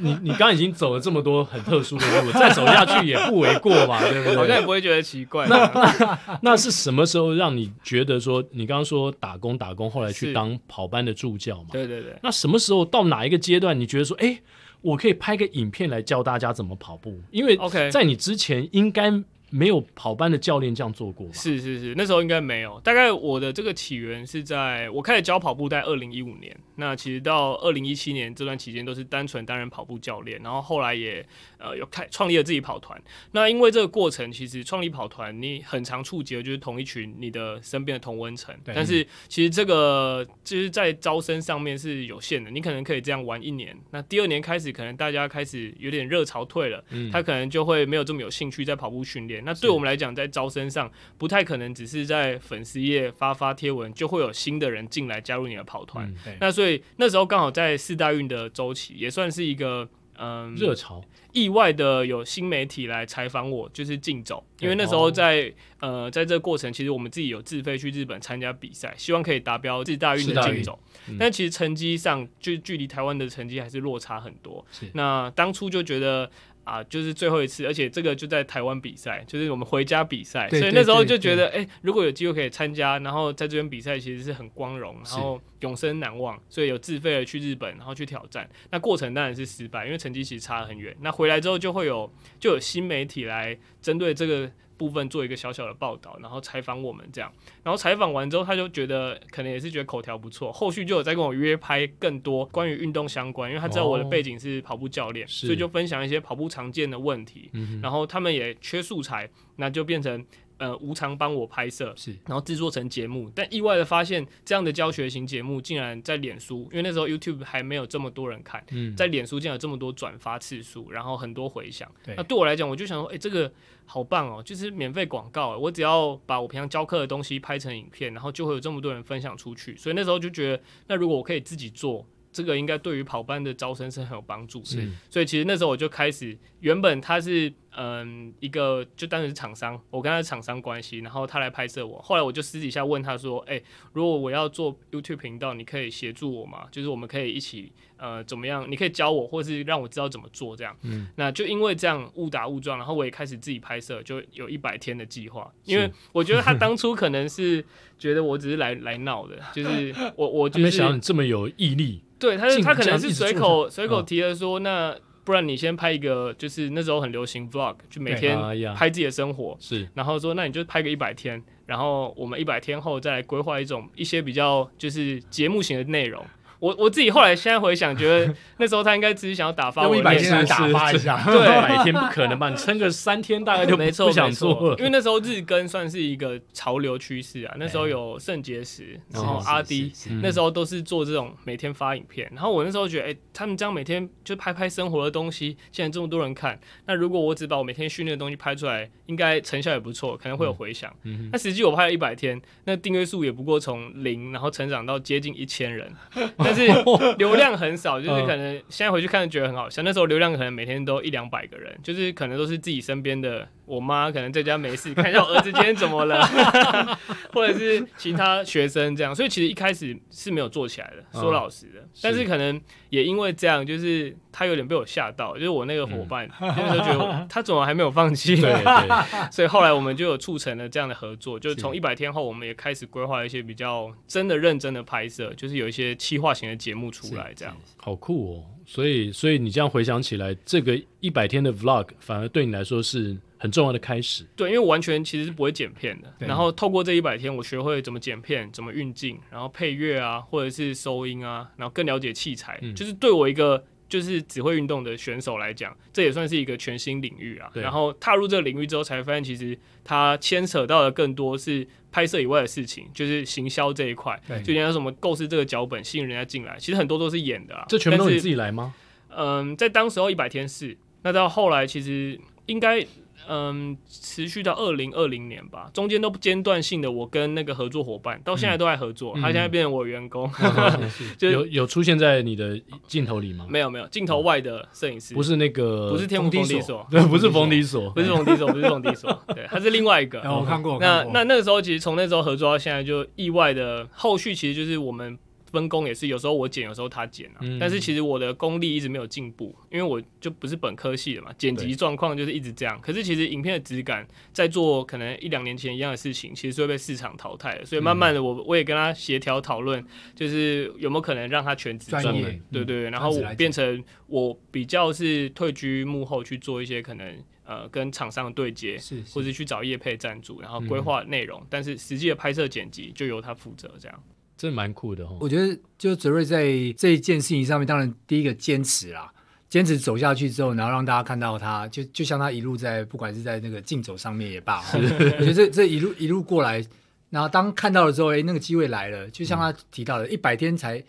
你你刚刚已经走了这么多很特殊的路，再走下去也不为过嘛，[laughs] 对不对？好像也不会觉得奇怪。那那，那是什么时候让你觉得说，你刚刚说打工打工，后来去当跑班的助教嘛？对对对。那什么时候到哪一个阶段，你觉得说，哎？我可以拍个影片来教大家怎么跑步，因为在你之前应该。没有跑班的教练这样做过吧？是是是，那时候应该没有。大概我的这个起源是在我开始教跑步在二零一五年。那其实到二零一七年这段期间都是单纯担任跑步教练，然后后来也呃有开创立了自己跑团。那因为这个过程，其实创立跑团你很常触及的就是同一群你的身边的同温层。对但是其实这个就是在招生上面是有限的，你可能可以这样玩一年。那第二年开始，可能大家开始有点热潮退了，嗯、他可能就会没有这么有兴趣在跑步训练。那对我们来讲，在招生上不太可能只是在粉丝页发发贴文，就会有新的人进来加入你的跑团。嗯、那所以那时候刚好在四大运的周期，也算是一个嗯热潮。意外的有新媒体来采访我，就是竞走，因为那时候在呃在这个过程，其实我们自己有自费去日本参加比赛，希望可以达标世大运的竞走。嗯、但其实成绩上就距离台湾的成绩还是落差很多。那当初就觉得。啊，就是最后一次，而且这个就在台湾比赛，就是我们回家比赛，所以那时候就觉得，哎、欸，如果有机会可以参加，然后在这边比赛，其实是很光荣，然后永生难忘，所以有自费的去日本，然后去挑战。那过程当然是失败，因为成绩其实差得很远。那回来之后就会有就有新媒体来针对这个。部分做一个小小的报道，然后采访我们这样，然后采访完之后，他就觉得可能也是觉得口条不错，后续就有在跟我约拍更多关于运动相关，因为他知道我的背景是跑步教练，哦、所以就分享一些跑步常见的问题，然后他们也缺素材，那就变成。呃，无偿帮我拍摄，是，然后制作成节目，但意外的发现，这样的教学型节目竟然在脸书，因为那时候 YouTube 还没有这么多人看，嗯，在脸书竟然有这么多转发次数，然后很多回响。那对我来讲，我就想说，哎、欸，这个好棒哦，就是免费广告，我只要把我平常教课的东西拍成影片，然后就会有这么多人分享出去。所以那时候就觉得，那如果我可以自己做。这个应该对于跑班的招生是很有帮助的，是，所以其实那时候我就开始，原本他是嗯一个就当时是厂商，我跟他是厂商关系，然后他来拍摄我，后来我就私底下问他说，哎，如果我要做 YouTube 频道，你可以协助我吗？就是我们可以一起呃怎么样？你可以教我，或是让我知道怎么做这样。嗯，那就因为这样误打误撞，然后我也开始自己拍摄，就有一百天的计划，因为我觉得他当初可能是觉得我只是来来闹的，就是我我 [laughs] 就是没想到你这么有毅力。对，他是他可能是随口随口提的说，那不然你先拍一个，就是那时候很流行 vlog，就每天拍自己的生活，是，然后说那你就拍个一百天，然后我们一百天后再来规划一种一些比较就是节目型的内容。我我自己后来现在回想，觉得 [laughs] 那时候他应该只是想要打发我，用一百天打发一下，[laughs] 对，一百天不可能吧？你撑个三天大概就没错，不想做了。因为那时候日更算是一个潮流趋势啊，那时候有肾结石，然后阿迪，那时候都是做这种每天发影片。然后我那时候觉得，哎、欸，他们这样每天就拍拍生活的东西，现在这么多人看，那如果我只把我每天训练的东西拍出来，应该成效也不错，可能会有回响。嗯、那实际我拍了一百天，那订阅数也不过从零，然后成长到接近一千人。[laughs] 是 [laughs] 流量很少，就是可能现在回去看觉得很好笑。那时候流量可能每天都一两百个人，就是可能都是自己身边的。我妈可能在家没事，看一下我儿子今天怎么了，[laughs] 或者是其他学生这样。所以其实一开始是没有做起来的，说老实的。但是可能也因为这样，就是他有点被我吓到，就是我那个伙伴，那时候觉得 [laughs] 他怎么还没有放弃？对对。[laughs] 所以后来我们就有促成了这样的合作，就是从一百天后，我们也开始规划一些比较真的认真的拍摄，就是有一些企划型的节目出来，这样。好酷哦！所以，所以你这样回想起来，这个一百天的 vlog 反而对你来说是。很重要的开始，对，因为我完全其实是不会剪片的。然后透过这一百天，我学会怎么剪片，怎么运镜，然后配乐啊，或者是收音啊，然后更了解器材。嗯、就是对我一个就是只会运动的选手来讲，这也算是一个全新领域啊。然后踏入这个领域之后，才发现其实它牵扯到的更多是拍摄以外的事情，就是行销这一块。就人家什么构思这个脚本，吸引人家进来，其实很多都是演的啊。这全部都是你自己来吗？嗯，在当时候一百天是，那到后来其实应该。嗯，持续到二零二零年吧，中间都不间断性的，我跟那个合作伙伴到现在都在合作，嗯、他现在变成我员工，[laughs] 嗯、就有有出现在你的镜头里吗？没有没有，镜头外的摄影师，不是那个，不是天幕逢低锁，对，不是逢低 [laughs] 锁，不是逢低锁，不是逢低锁，对，他是另外一个。我看过，那那那个时候其实从那时候合作到现在，就意外的后续其实就是我们。分工也是，有时候我剪，有时候他剪啊。嗯、但是其实我的功力一直没有进步，因为我就不是本科系的嘛，剪辑状况就是一直这样。可是其实影片的质感，在做可能一两年前一样的事情，其实是会被市场淘汰的。所以慢慢的我，我我也跟他协调讨论，就是有没有可能让他全职专业，对，对对。然后我变成我比较是退居幕后去做一些可能呃跟厂商的对接，是是或者去找业配赞助，然后规划内容，嗯、但是实际的拍摄剪辑就由他负责这样。真蛮酷的哦，我觉得就泽瑞在这一件事情上面，当然第一个坚持啦，坚持走下去之后，然后让大家看到他，就就像他一路在，不管是在那个竞走上面也罢，[laughs] 我觉得这这一路一路过来，然后当看到了之后，哎，那个机会来了，就像他提到的，一百天才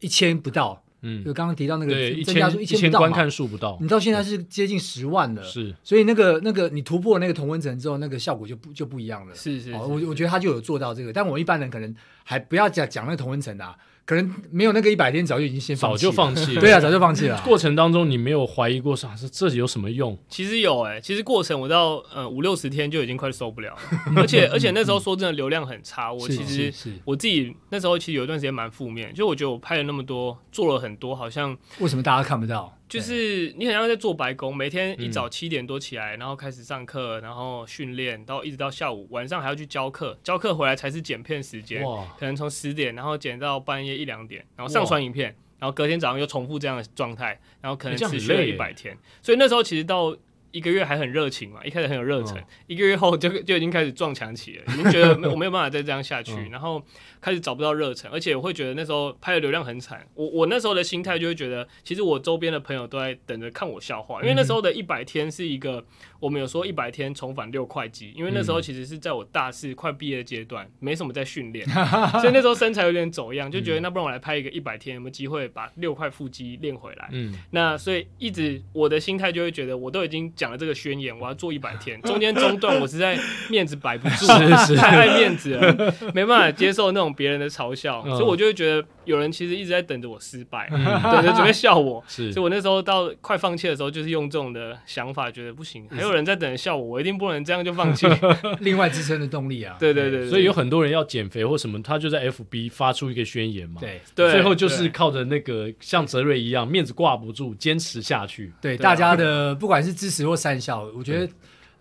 一千不到。嗯，就刚刚提到那个增加数一千观看数不到，你到现在是接近十万了，是，所以那个那个你突破那个同温层之后，那个效果就不就不一样了，是是，是，我我觉得他就有做到这个，但我一般人可能还不要讲讲那个同温层的啊。可能没有那个一百天，早就已经先早就放弃了。[laughs] 对啊，早就放弃了。过程当中，你没有怀疑过啥？是这有什么用？其实有哎、欸，其实过程我到呃五六十天就已经快受不了了，[laughs] 而且而且那时候说真的流量很差。我其实我自己那时候其实有一段时间蛮负面，就我觉得我拍了那么多，做了很多，好像为什么大家看不到？就是你好像在做白工，每天一早七点多起来，然后开始上课，然后训练，到一直到下午，晚上还要去教课，教课回来才是剪片时间，可能从十点然后剪到半夜一两点，然后上传影片，然后隔天早上又重复这样的状态，然后可能持续了一百天，所以那时候其实到。一个月还很热情嘛，一开始很有热忱，哦、一个月后就 [laughs] 就已经开始撞墙期了，已经觉得没我没有办法再这样下去，嗯、然后开始找不到热忱，而且我会觉得那时候拍的流量很惨。我我那时候的心态就会觉得，其实我周边的朋友都在等着看我笑话，因为那时候的一百天是一个我们有说一百天重返六块肌，因为那时候其实是在我大四快毕业的阶段，没什么在训练，[laughs] 所以那时候身材有点走样，就觉得那不然我来拍一个一百天，有没有机会把六块腹肌练回来？嗯，那所以一直我的心态就会觉得，我都已经讲了这个宣言。我要做一百天，中间中断，我实在面子摆不住 [laughs] [laughs] 太爱面子了，没办法接受那种别人的嘲笑，所以我就会觉得有人其实一直在等着我失败，[laughs] 等着准备笑我。所以我那时候到快放弃的时候，就是用这种的想法，觉得不行，还有人在等着笑我，我一定不能这样就放弃。[laughs] 另外支撑的动力啊，[laughs] 对对对，所以有很多人要减肥或什么，他就在 FB 发出一个宣言嘛，对，最后就是靠着那个像泽瑞一样，面子挂不住，坚持下去。对大家的不管是支持或善笑，我觉得。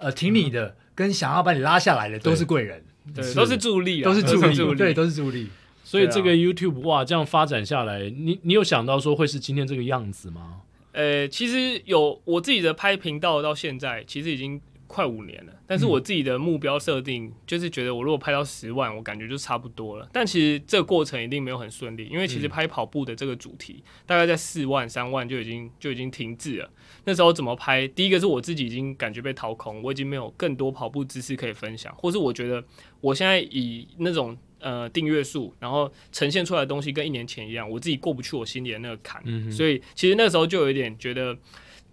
呃，挺你的跟想要把你拉下来的都是贵人，对，都是助力，都是助力，对，都是助力。所以这个 YouTube 哇，这样发展下来，你你有想到说会是今天这个样子吗？呃，其实有我自己的拍频道到现在，其实已经。快五年了，但是我自己的目标设定就是觉得我如果拍到十万，我感觉就差不多了。但其实这个过程一定没有很顺利，因为其实拍跑步的这个主题大概在四万、三万就已经就已经停滞了。那时候怎么拍？第一个是我自己已经感觉被掏空，我已经没有更多跑步知识可以分享，或是我觉得我现在以那种呃订阅数，然后呈现出来的东西跟一年前一样，我自己过不去我心里的那个坎，嗯、所以其实那时候就有一点觉得。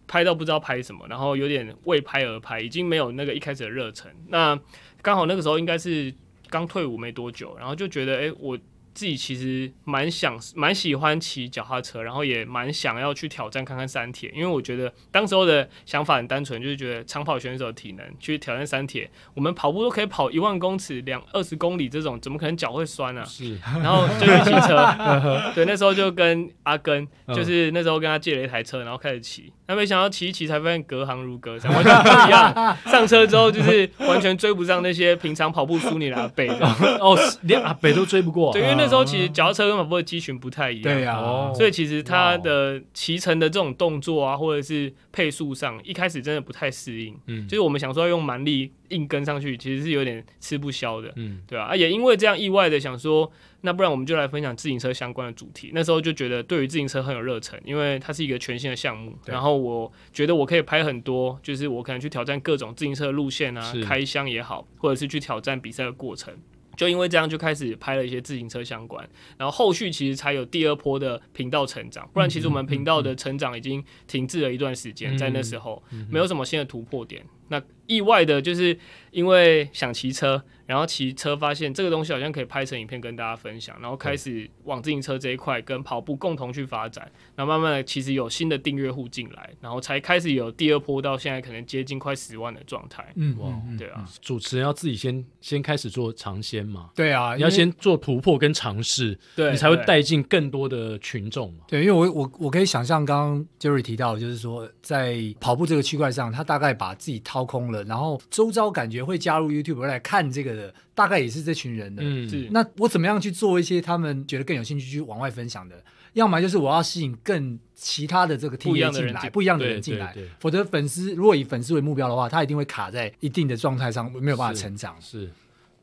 拍到不知道拍什么，然后有点为拍而拍，已经没有那个一开始的热忱。那刚好那个时候应该是刚退伍没多久，然后就觉得，哎，我。自己其实蛮想、蛮喜欢骑脚踏车，然后也蛮想要去挑战看看三铁，因为我觉得当时候的想法很单纯，就是觉得长跑选手的体能去挑战三铁，我们跑步都可以跑一万公尺、两二十公里这种，怎么可能脚会酸呢、啊？是，然后就去骑车，[laughs] 对，那时候就跟阿根，就是那时候跟他借了一台车，然后开始骑，那没想到骑一骑才发现隔行如隔山，完全不一样。上车之后就是完全追不上那些平常跑步输你的阿北，[laughs] 哦，连阿北都追不过，对，因为那。时候其实脚踏车跟跑步的肌群不太一样，对呀、啊，所以其实他的骑乘的这种动作啊，或者是配速上，一开始真的不太适应。嗯，就是我们想说要用蛮力硬跟上去，其实是有点吃不消的。嗯，对啊，也因为这样意外的想说，那不然我们就来分享自行车相关的主题。那时候就觉得对于自行车很有热忱，因为它是一个全新的项目。然后我觉得我可以拍很多，就是我可能去挑战各种自行车路线啊，开箱也好，或者是去挑战比赛的过程。就因为这样，就开始拍了一些自行车相关，然后后续其实才有第二波的频道成长。不然，其实我们频道的成长已经停滞了一段时间，在那时候没有什么新的突破点。那意外的就是因为想骑车，然后骑车发现这个东西好像可以拍成影片跟大家分享，然后开始往自行车这一块跟跑步共同去发展。然后慢慢的，其实有新的订阅户进来，然后才开始有第二波到现在可能接近快十万的状态。嗯，哇，对啊，主持人要自己先先开始做尝鲜嘛。对啊，你要先做突破跟尝试，对，你才会带进更多的群众嘛。对，因为我我我可以想象刚刚 Jerry 提到，就是说在跑步这个区块上，他大概把自己掏空了。然后周遭感觉会加入 YouTube 来看这个的，大概也是这群人的。嗯，是。那我怎么样去做一些他们觉得更有兴趣去往外分享的？要么就是我要吸引更其他的这个 TA 进来，不一样的人进来。否则粉丝如果以粉丝为目标的话，他一定会卡在一定的状态上，没有办法成长。是。是。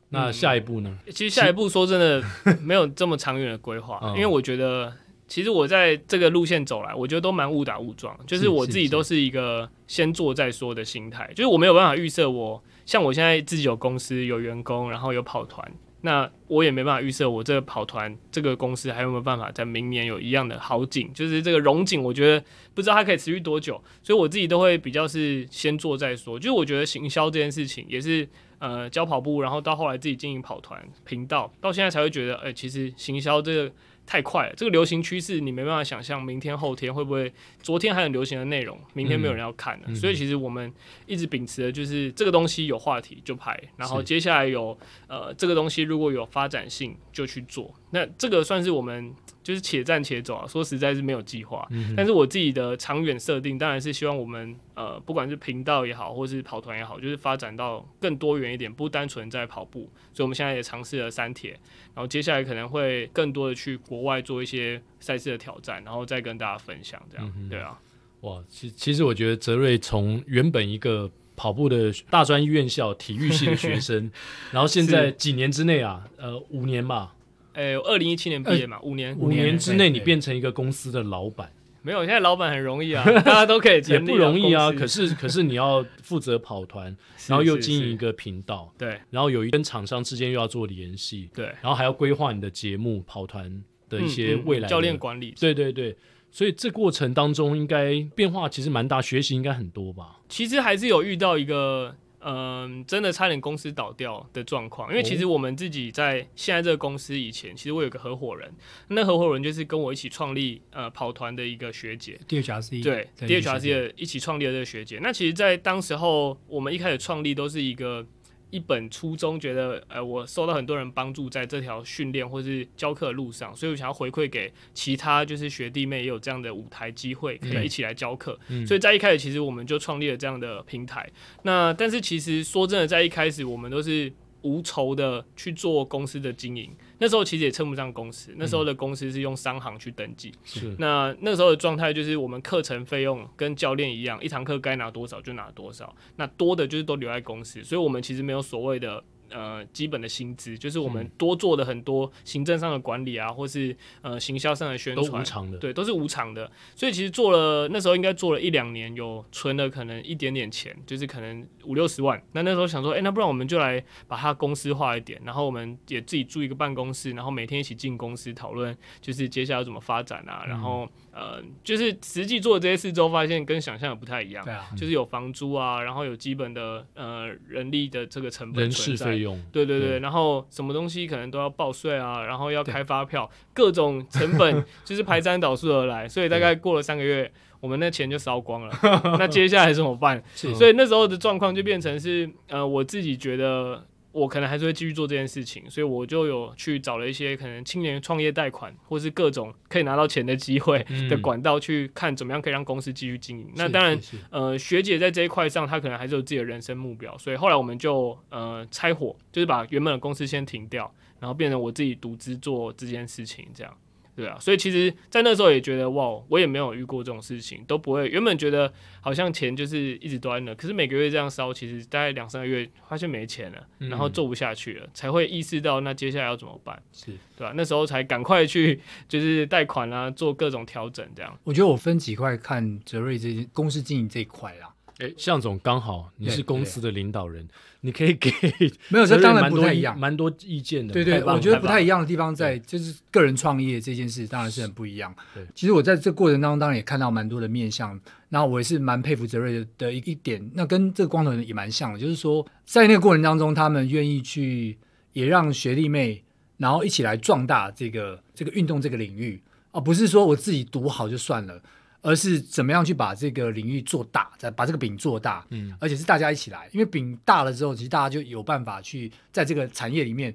那下一步呢？嗯，其实下一步说真的 [laughs] 没有这么长远的规划，因为我觉得。其实我在这个路线走来，我觉得都蛮误打误撞，就是我自己都是一个先做再说的心态，就是我没有办法预设我像我现在自己有公司有员工，然后有跑团，那我也没办法预设我这个跑团这个公司还有没有办法在明年有一样的好景，就是这个荣景，我觉得不知道它可以持续多久，所以我自己都会比较是先做再说，就是我觉得行销这件事情也是呃教跑步，然后到后来自己经营跑团频道，到现在才会觉得，哎、欸，其实行销这个。太快了，这个流行趋势你没办法想象，明天后天会不会？昨天还很流行的内容，明天没有人要看了。嗯、所以其实我们一直秉持的就是这个东西有话题就拍，然后接下来有呃这个东西如果有发展性就去做。那这个算是我们就是且战且走啊。说实在是没有计划，嗯、但是我自己的长远设定当然是希望我们呃，不管是频道也好，或是跑团也好，就是发展到更多元一点，不单纯在跑步。所以我们现在也尝试了三铁，然后接下来可能会更多的去国外做一些赛事的挑战，然后再跟大家分享这样。嗯、对啊，哇，其其实我觉得泽瑞从原本一个跑步的大专院校体育系的学生，[laughs] 然后现在几年之内啊，呃，五年吧，诶，二零一七年毕业嘛，五年，五年之内你变成一个公司的老板，没有，现在老板很容易啊，[laughs] 大家都可以，也不容易啊。可是，可是你要负责跑团，[laughs] 然后又经营一个频道，对，然后有一跟厂商之间又要做联系，对，然后还要规划你的节目、跑团的一些未来教练管理，对对对。所以这过程当中应该变化其实蛮大，学习应该很多吧？其实还是有遇到一个，嗯、呃，真的差点公司倒掉的状况。因为其实我们自己在现在这个公司以前，其实我有个合伙人，那合伙人就是跟我一起创立呃跑团的一个学姐，DHRC 对，DHRC 的一起创立的这个学姐。那其实，在当时候我们一开始创立都是一个。一本初衷，觉得呃，我受到很多人帮助，在这条训练或是教课的路上，所以我想要回馈给其他就是学弟妹，也有这样的舞台机会，可以一起来教课。嗯、所以在一开始，其实我们就创立了这样的平台。那但是其实说真的，在一开始，我们都是。无酬的去做公司的经营，那时候其实也称不上公司，那时候的公司是用商行去登记。是，那那时候的状态就是我们课程费用跟教练一样，一堂课该拿多少就拿多少，那多的就是都留在公司，所以我们其实没有所谓的。呃，基本的薪资就是我们多做的很多行政上的管理啊，或是呃行销上的宣传，都无偿的，对，都是无偿的。所以其实做了那时候应该做了一两年，有存了可能一点点钱，就是可能五六十万。那那时候想说，哎、欸，那不然我们就来把它公司化一点，然后我们也自己租一个办公室，然后每天一起进公司讨论，就是接下来要怎么发展啊，然后。嗯呃，就是实际做这些事之后，发现跟想象的不太一样。对啊，就是有房租啊，然后有基本的呃人力的这个成本、人事费用。对对对，对然后什么东西可能都要报税啊，然后要开发票，各种成本 [laughs] 就是排山倒数而来。所以大概过了三个月，我们那钱就烧光了。[laughs] 那接下来怎么办？所以那时候的状况就变成是，呃，我自己觉得。我可能还是会继续做这件事情，所以我就有去找了一些可能青年创业贷款，或是各种可以拿到钱的机会的管道，去看怎么样可以让公司继续经营。嗯、那当然，呃，学姐在这一块上，她可能还是有自己的人生目标，所以后来我们就呃拆伙，就是把原本的公司先停掉，然后变成我自己独资做这件事情，这样。对啊，所以其实，在那时候也觉得哇，我也没有遇过这种事情，都不会。原本觉得好像钱就是一直端的，可是每个月这样烧，其实大概两三个月发现没钱了，然后做不下去了，嗯、才会意识到那接下来要怎么办？是对吧、啊？那时候才赶快去就是贷款啊，做各种调整这样。我觉得我分几块看泽瑞这公司经营这一块啦。哎，向总刚好你是公司的领导人，你可以给 [laughs] 没有，这当然不太一样，蛮多意见的。对对，我觉得不太一样的地方在就是个人创业这件事，当然是很不一样。对，其实我在这过程当中，当然也看到蛮多的面向。那我也是蛮佩服泽瑞的一一点，那跟这个光头人也蛮像的，就是说在那个过程当中，他们愿意去也让学弟妹，然后一起来壮大这个这个运动这个领域，而不是说我自己读好就算了。而是怎么样去把这个领域做大，再把这个饼做大，嗯，而且是大家一起来，因为饼大了之后，其实大家就有办法去在这个产业里面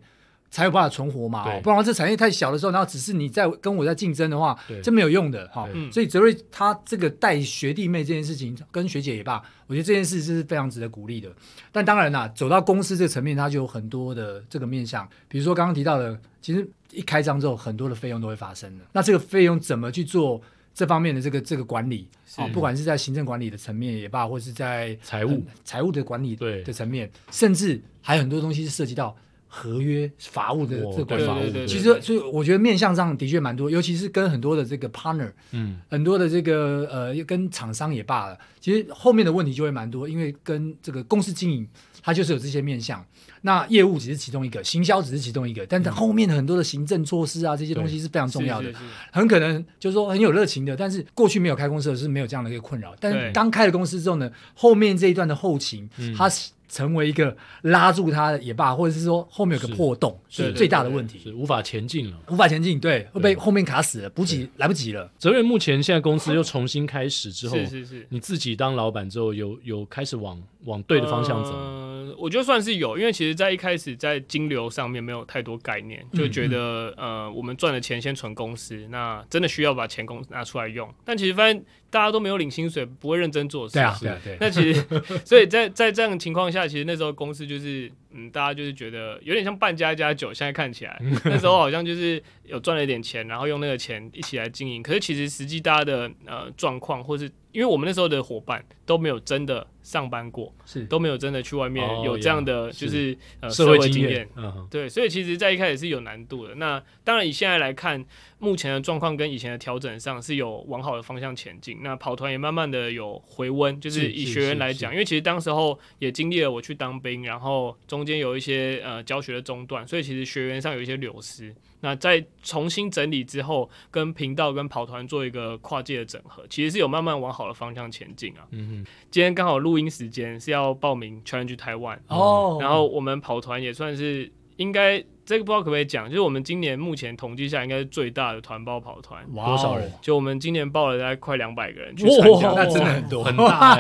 才有办法存活嘛，对不然这产业太小的时候，然后只是你在跟我在竞争的话，对这没有用的哈。对所以泽瑞他这个带学弟妹这件事情，跟学姐也罢，我觉得这件事是非常值得鼓励的。但当然啦，走到公司这个层面，它就有很多的这个面向，比如说刚刚提到的，其实一开张之后，很多的费用都会发生的。那这个费用怎么去做？这方面的这个这个管理啊，不管是在行政管理的层面也罢，或是在财务。财务的管理的层面，甚至还有很多东西是涉及到合约法务的这个法务。其实，所以我觉得面向上的确蛮多，尤其是跟很多的这个 partner，嗯，很多的这个呃，跟厂商也罢了，其实后面的问题就会蛮多，因为跟这个公司经营，它就是有这些面向。那业务只是其中一个，行销只是其中一个，但是后面的很多的行政措施啊，这些东西是非常重要的。很可能就是说很有热情的，但是过去没有开公司的是没有这样的一个困扰。但是刚开了公司之后呢，后面这一段的后勤，它成为一个拉住它也罢，或者是说后面有个破洞，是最大的问题，是无法前进了，无法前进，对，会被后面卡死了，补给来不及了。泽瑞目前现在公司又重新开始之后，是是是，你自己当老板之后，有有开始往往对的方向走。我觉得算是有，因为其实，在一开始在金流上面没有太多概念，就觉得、嗯嗯、呃，我们赚的钱先存公司，那真的需要把钱公司拿出来用。但其实发现大家都没有领薪水，不会认真做事。对啊，对啊，对。那其实，[laughs] 所以在在这样的情况下，其实那时候公司就是，嗯，大家就是觉得有点像半家家酒。现在看起来，[laughs] 那时候好像就是有赚了一点钱，然后用那个钱一起来经营。可是其实实际大家的呃状况，或是因为我们那时候的伙伴都没有真的上班过，是都没有真的去外面有这样的就是、哦、呃社会经验，嗯、对，所以其实在一开始是有难度的。那当然以现在来看，目前的状况跟以前的调整上是有往好的方向前进。那跑团也慢慢的有回温，就是以学员来讲，因为其实当时候也经历了我去当兵，然后中间有一些呃教学的中断，所以其实学员上有一些流失。那在重新整理之后，跟频道跟跑团做一个跨界的整合，其实是有慢慢往好的方向前进啊。嗯哼，今天刚好录音时间是要报名 Challenge Taiwan 哦，然后我们跑团也算是应该。这个不知道可不可以讲，就是我们今年目前统计下应该是最大的团包跑团，多少人？就我们今年报了大概快两百个人去参加，那真的很多。很大。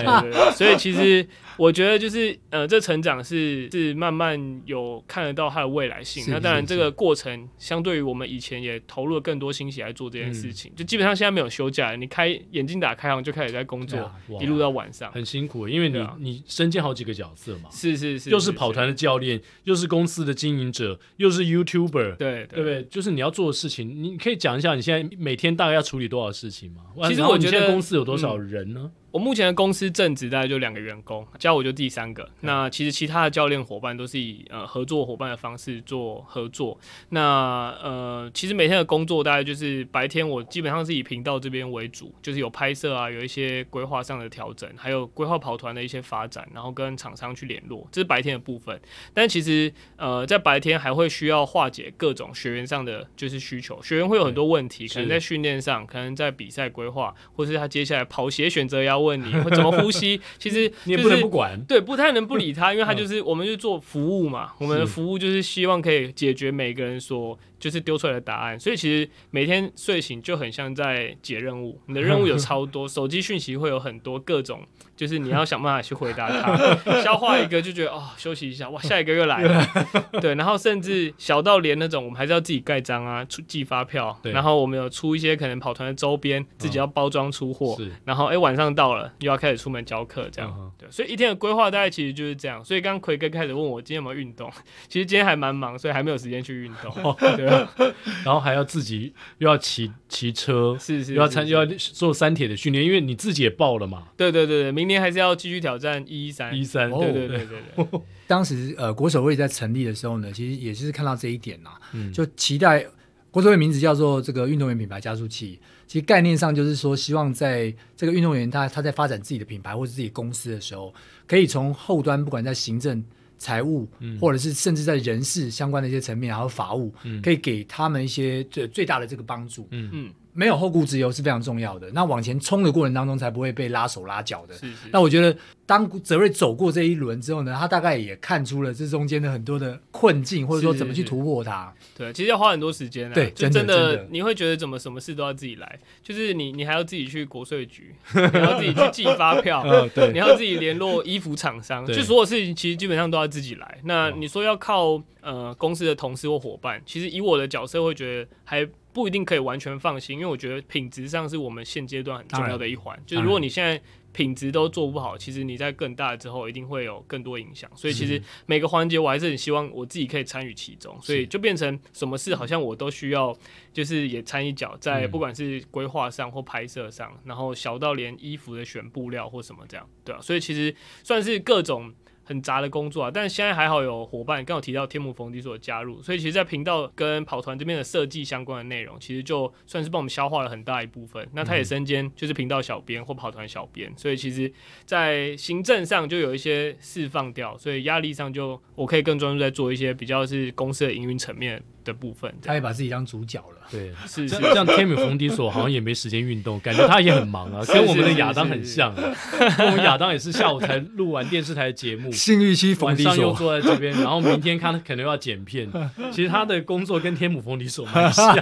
所以其实我觉得就是呃，这成长是是慢慢有看得到它的未来性。那当然这个过程相对于我们以前也投入了更多心血来做这件事情，就基本上现在没有休假，你开眼睛打开，就开始在工作，一路到晚上，很辛苦，因为你你身兼好几个角色嘛，是是是，又是跑团的教练，又是公司的经营者，又是 YouTuber。对对不对？就是你要做的事情，你可以讲一下你现在每天大概要处理多少事情吗？其实我觉得公司有多少人呢？嗯我目前的公司正职大概就两个员工，加我就第三个。那其实其他的教练伙伴都是以呃合作伙伴的方式做合作。那呃，其实每天的工作大概就是白天我基本上是以频道这边为主，就是有拍摄啊，有一些规划上的调整，还有规划跑团的一些发展，然后跟厂商去联络，这是白天的部分。但其实呃，在白天还会需要化解各种学员上的就是需求，学员会有很多问题，可能在训练上，可能在比赛规划，或是他接下来跑鞋选择要。问你 [laughs] 会怎么呼吸，其实、就是、你也不能不管，对，不太能不理他，因为他就是我们就做服务嘛，我们的服务就是希望可以解决每个人所就是丢出来的答案，所以其实每天睡醒就很像在解任务，你的任务有 [laughs] 超多，手机讯息会有很多各种。就是你要想办法去回答他，[laughs] 消化一个就觉得哦，休息一下，哇，下一个又来了，[laughs] 对，然后甚至小到连那种我们还是要自己盖章啊，出寄发票，然后我们有出一些可能跑团的周边，自己要包装出货，然后哎晚上到了又要开始出门教课这样，对，所以一天的规划大概其实就是这样。所以刚刚奎哥开始问我今天有没有运动，其实今天还蛮忙，所以还没有时间去运动，对，[laughs] 然后还要自己又要骑骑车，是是，又要参又要做三铁的训练，因为你自己也报了嘛，对对对对，明。年还是要继续挑战一一三。一三，对对对对对。[laughs] 当时呃国手会在成立的时候呢，其实也是看到这一点呐，嗯，就期待国手会名字叫做这个运动员品牌加速器，其实概念上就是说，希望在这个运动员他他在发展自己的品牌或者自己公司的时候，可以从后端不管在行政、财务，或者是甚至在人事相关的一些层面，还有法务，嗯，可以给他们一些最最大的这个帮助，嗯。嗯。没有后顾之忧是非常重要的。那往前冲的过程当中，才不会被拉手拉脚的。是是。那我觉得，当泽瑞走过这一轮之后呢，他大概也看出了这中间的很多的困境，或者说怎么去突破它。对，其实要花很多时间。对，就真的，你会觉得怎么什么事都要自己来，就是你你还要自己去国税局，[laughs] 你要自己去寄发票，[laughs] 对，你要自己联络衣服厂商，就所有事情其实基本上都要自己来。那你说要靠呃公司的同事或伙伴，其实以我的角色会觉得还。不一定可以完全放心，因为我觉得品质上是我们现阶段很重要的一环。就是如果你现在品质都做不好，其实你在更大之后一定会有更多影响。所以其实每个环节我还是很希望我自己可以参与其中，所以就变成什么事好像我都需要，就是也掺一脚，在不管是规划上或拍摄上，然后小到连衣服的选布料或什么这样，对啊，所以其实算是各种。很杂的工作啊，但是现在还好有伙伴，刚有提到天幕逢迪所加入，所以其实，在频道跟跑团这边的设计相关的内容，其实就算是帮我们消化了很大一部分。那他也身兼就是频道小编或跑团小编，所以其实，在行政上就有一些释放掉，所以压力上就我可以更专注在做一些比较是公司的营运层面的部分。他也把自己当主角了。对，[laughs] 是是，像天母逢低所好像也没时间运动，[laughs] 感觉他也很忙啊，跟我们的亚当很像。跟我们亚当也是下午才录完电视台的节目，信义区逢低所，晚上又坐在这边，[laughs] 然后明天他可能要剪片。其实他的工作跟天母逢低所蛮像，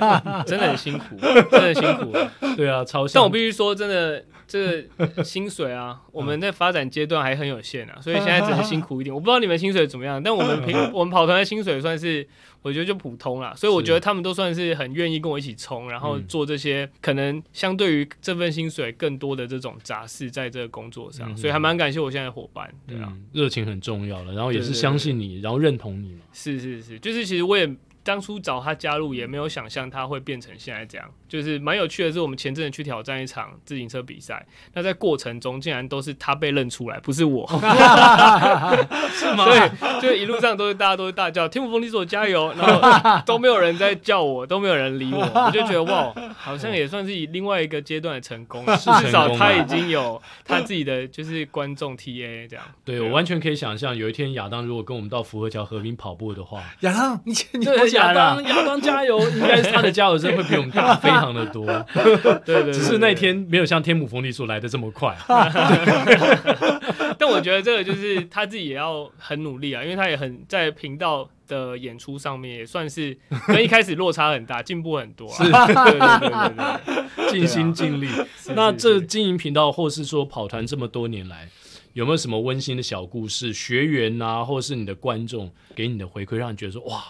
真的很辛苦，真的很辛苦。对啊，超像。但我必须说，真的。这个薪水啊，我们在发展阶段还很有限啊，所以现在只能辛苦一点。[laughs] 我不知道你们薪水怎么样，但我们平 [laughs] 我们跑团的薪水算是。我觉得就普通啦，所以我觉得他们都算是很愿意跟我一起冲，然后做这些可能相对于这份薪水更多的这种杂事，在这个工作上，所以还蛮感谢我现在的伙伴，对啊，热情很重要了，然后也是相信你，然后认同你嘛，是是是，就是其实我也。当初找他加入也没有想象他会变成现在这样，就是蛮有趣的是，我们前阵子去挑战一场自行车比赛，那在过程中竟然都是他被认出来，不是我，[laughs] [laughs] 是吗？对，就一路上都是大家都是大叫“天母风力所加油”，然后都没有人在叫我，都没有人理我，我就觉得哇，好像也算是以另外一个阶段的成功，[laughs] 至少他已经有他自己的就是观众 TA 这样。对，我完全可以想象，有一天亚当如果跟我们到福和桥河边跑步的话，亚当，你你。亚当，亚当加油！应该是他的加油声会比我们大 [laughs] 非常的多。对对，只是那天没有像天母峰地所来的这么快。[laughs] 但我觉得这个就是他自己也要很努力啊，因为他也很在频道的演出上面也算是跟一开始落差很大，进步很多。是，对对对对，尽心尽力。那这经营频道，或是说跑团这么多年来，有没有什么温馨的小故事？学员啊，或是你的观众给你的回馈，让你觉得说哇？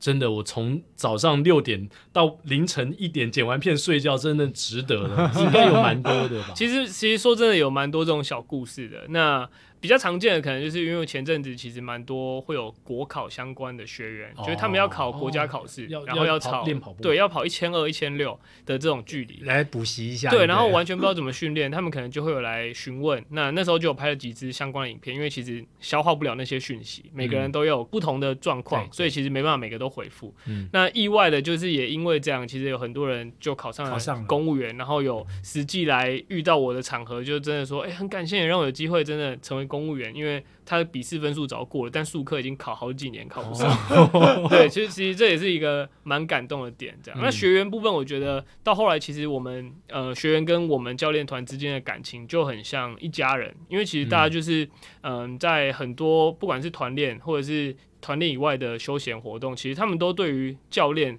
真的，我从早上六点到凌晨一点剪完片睡觉，真的值得了。[laughs] 应该有蛮多的吧？其实，其实说真的，有蛮多这种小故事的。那比较常见的可能就是因为前阵子其实蛮多会有国考相关的学员，哦、就是他们要考国家考试，哦、然后要跑对，要跑一千二、一千六的这种距离来补习一下。对，然后完全不知道怎么训练，他们可能就会有来询问。那那时候就有拍了几支相关的影片，因为其实消化不了那些讯息，每个人都有不同的状况，嗯、所以其实没办法每个都回复。嗯、那意外的就是也因为这样，其实有很多人就考上了公务员，然后有实际来遇到我的场合，就真的说，哎、欸，很感谢你让我有机会真的成为公务员，因为。他的笔试分数早过了，但数科已经考好几年考不上。Oh. 对，其实其实这也是一个蛮感动的点。这样，嗯、那学员部分，我觉得到后来，其实我们呃学员跟我们教练团之间的感情就很像一家人，因为其实大家就是嗯、呃，在很多不管是团练或者是团练以外的休闲活动，其实他们都对于教练。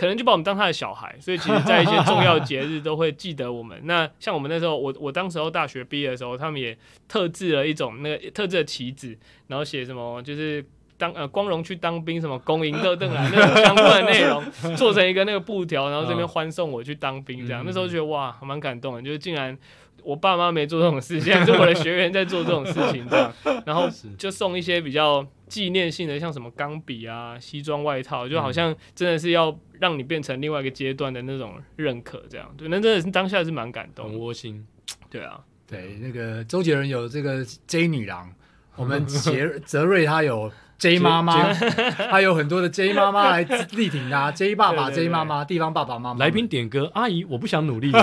可能就把我们当他的小孩，所以其实，在一些重要节日都会记得我们。那像我们那时候，我我当时候大学毕业的时候，他们也特制了一种那个特制的旗子，然后写什么就是当呃光荣去当兵，什么恭迎特邓来那种相关的内容，做成一个那个布条，然后这边欢送我去当兵这样。那时候觉得哇，蛮感动的，就是竟然。我爸妈没做这种事，[laughs] 现在是我的学员在做这种事情，这样，[laughs] 然后就送一些比较纪念性的，像什么钢笔啊、西装外套，就好像真的是要让你变成另外一个阶段的那种认可，这样，对，那真的是当下是蛮感动，很窝心，对啊，对，那个周杰伦有这个 J 女郎，我们杰 [laughs] 泽瑞他有。J 妈妈，还 [laughs] 有很多的 J 妈妈来力挺他，[laughs] J 爸爸、J 妈妈、地方爸爸妈妈。来宾点歌，阿姨，我不想努力。[laughs]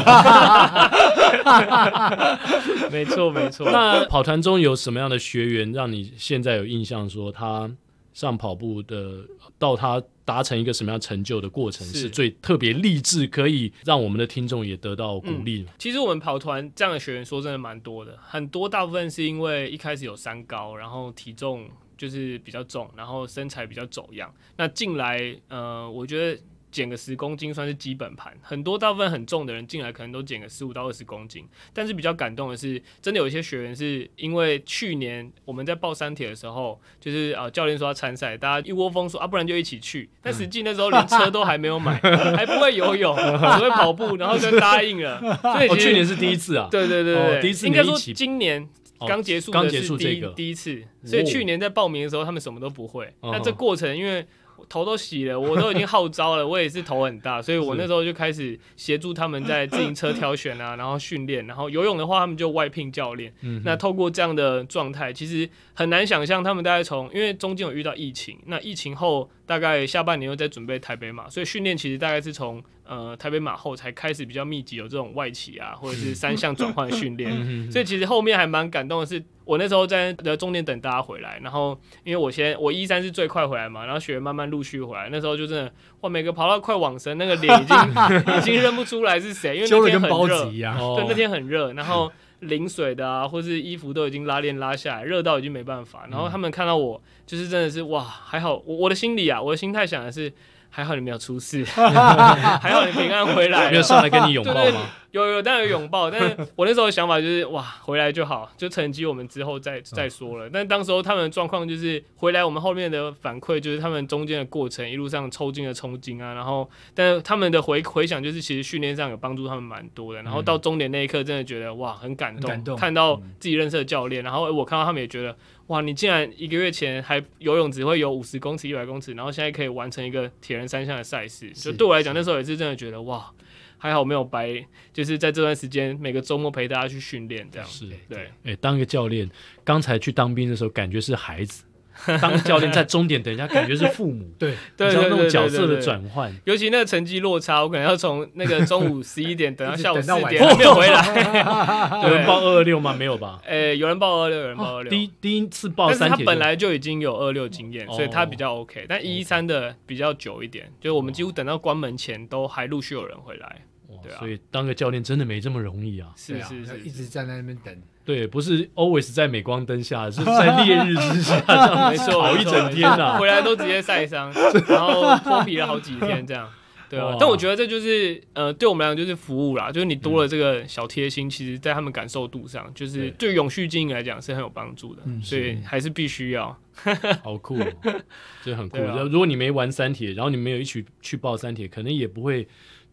没错，没错。那跑团中有什么样的学员让你现在有印象？说他上跑步的，到他达成一个什么样成就的过程，是最特别励志，可以让我们的听众也得到鼓励。嗯，其实我们跑团这样的学员，说真的蛮多的，很多大部分是因为一开始有三高，然后体重。就是比较重，然后身材比较走样。那进来，呃，我觉得减个十公斤算是基本盘。很多大部分很重的人进来，可能都减个十五到二十公斤。但是比较感动的是，真的有一些学员是因为去年我们在报三铁的时候，就是啊、呃、教练说要参赛，大家一窝蜂说啊，不然就一起去。但实际那时候连车都还没有买，[laughs] 还不会游泳，[laughs] 只会跑步，然后就答应了。所以、哦、去年是第一次啊。对对对对，哦、第一次应该说今年。刚结束的是第一、哦、第一次，所以去年在报名的时候，他们什么都不会。那、哦、这过程因为。头都洗了，我都已经号召了，我也是头很大，所以我那时候就开始协助他们在自行车挑选啊，然后训练，然后游泳的话，他们就外聘教练。嗯、那透过这样的状态，其实很难想象他们大概从，因为中间有遇到疫情，那疫情后大概下半年又在准备台北马，所以训练其实大概是从呃台北马后才开始比较密集有这种外企啊，或者是三项转换训练。[laughs] 所以其实后面还蛮感动的是。我那时候在的终点等大家回来，然后因为我先我一三是最快回来嘛，然后学员慢慢陆续回来，那时候就真的哇，每个跑到快往生，那个脸已经 [laughs] 已经认不出来是谁，因为那天很热，对，那天很热，然后淋水的啊，或是衣服都已经拉链拉下来，热到已经没办法，然后他们看到我就是真的是哇，还好我我的心里啊，我的心态想的是还好你没有出事，[laughs] [laughs] 还好你平安回来，没有上来跟你拥抱吗？有有，当然有拥抱。但是我那时候的想法就是，哇，回来就好，就成绩我们之后再再说了。但当时候他们的状况就是，回来我们后面的反馈就是他们中间的过程，一路上抽筋的抽筋啊，然后，但是他们的回回想就是，其实训练上有帮助他们蛮多的。然后到终点那一刻，真的觉得哇，很感动，感动看到自己认识的教练，然后我看到他们也觉得，哇，你竟然一个月前还游泳只会游五十公尺、一百公尺，然后现在可以完成一个铁人三项的赛事，就对我来讲，那时候也是真的觉得哇。还好没有白，就是在这段时间每个周末陪大家去训练，这样是对。哎、欸，当一个教练，刚才去当兵的时候，感觉是孩子。[laughs] 当教练在终点等一下，感觉是父母，[laughs] 对，对，那种角色的转换，尤其那个成绩落差，我可能要从那个中午十一点等到下午四点 [laughs] 还没有回来。有人报二二六吗？没有吧？诶，有人报二六，有人报二六。第第一次报三，但是他本来就已经有二六经验，所以他比较 OK。但一三的比较久一点，就是我们几乎等到关门前都还陆续有人回来。对啊，所以当个教练真的没这么容易啊！是是是，一直站在那边等。对，不是 always 在镁光灯下，是在烈日之下，[laughs] 这样没错，跑一整天啊，回来都直接晒伤，然后脱皮了好几天这样。对啊，但我觉得这就是呃，对我们来讲就是服务啦，就是你多了这个小贴心，其实在他们感受度上，就是对永续经营来讲是很有帮助的，所以还是必须要。[laughs] 好酷，这很酷。如果你没玩三铁，然后你没有一起去报三铁，可能也不会。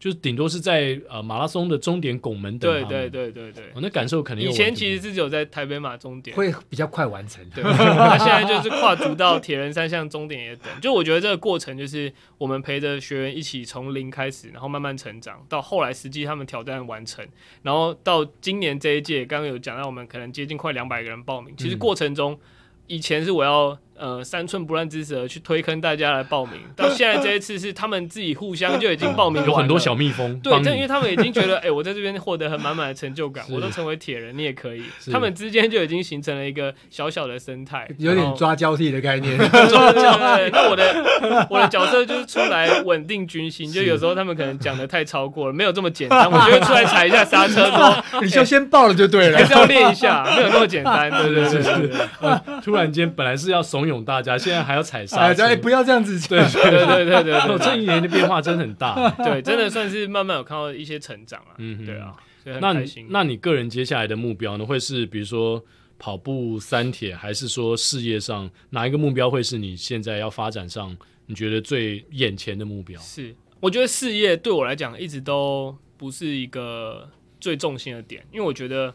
就是顶多是在呃马拉松的终点拱门等。对对对对对，我那感受肯定。以前其实是只有在台北马终点会比较快完成，对。他现在就是跨足到铁人三项终点也等。就我觉得这个过程就是我们陪着学员一起从零开始，然后慢慢成长，到后来实际他们挑战完成，然后到今年这一届，刚刚有讲到我们可能接近快两百个人报名，其实过程中以前是我要。呃，三寸不烂之舌去推坑大家来报名，[laughs] 到现在这一次是他们自己互相就已经报名了，有很多小蜜蜂。对，正因为他们已经觉得，[laughs] 哎、欸，我在这边获得很满满的成就感，我都成为铁人，你也可以。他们之间就已经形成了一个小小的生态，有点抓交替的概念。[laughs] 对，那我的我的角色就是出来稳定军心，就有时候他们可能讲的太超过了，没有这么简单，我就会出来踩一下刹车，说你就先报了就对了，还是要练一下，没有那么简单。对对对对。对，突然间本来是要怂恿大家，现在。还要踩刹车，哎，不要这样子。对对对对对，[laughs] 这一年的变化真的很大。[laughs] 对，[laughs] 真的算是慢慢有看到一些成长啊。嗯，对啊。那那你个人接下来的目标呢？会是比如说跑步三铁，还是说事业上哪一个目标会是你现在要发展上你觉得最眼前的目标？是，我觉得事业对我来讲一直都不是一个最重心的点，因为我觉得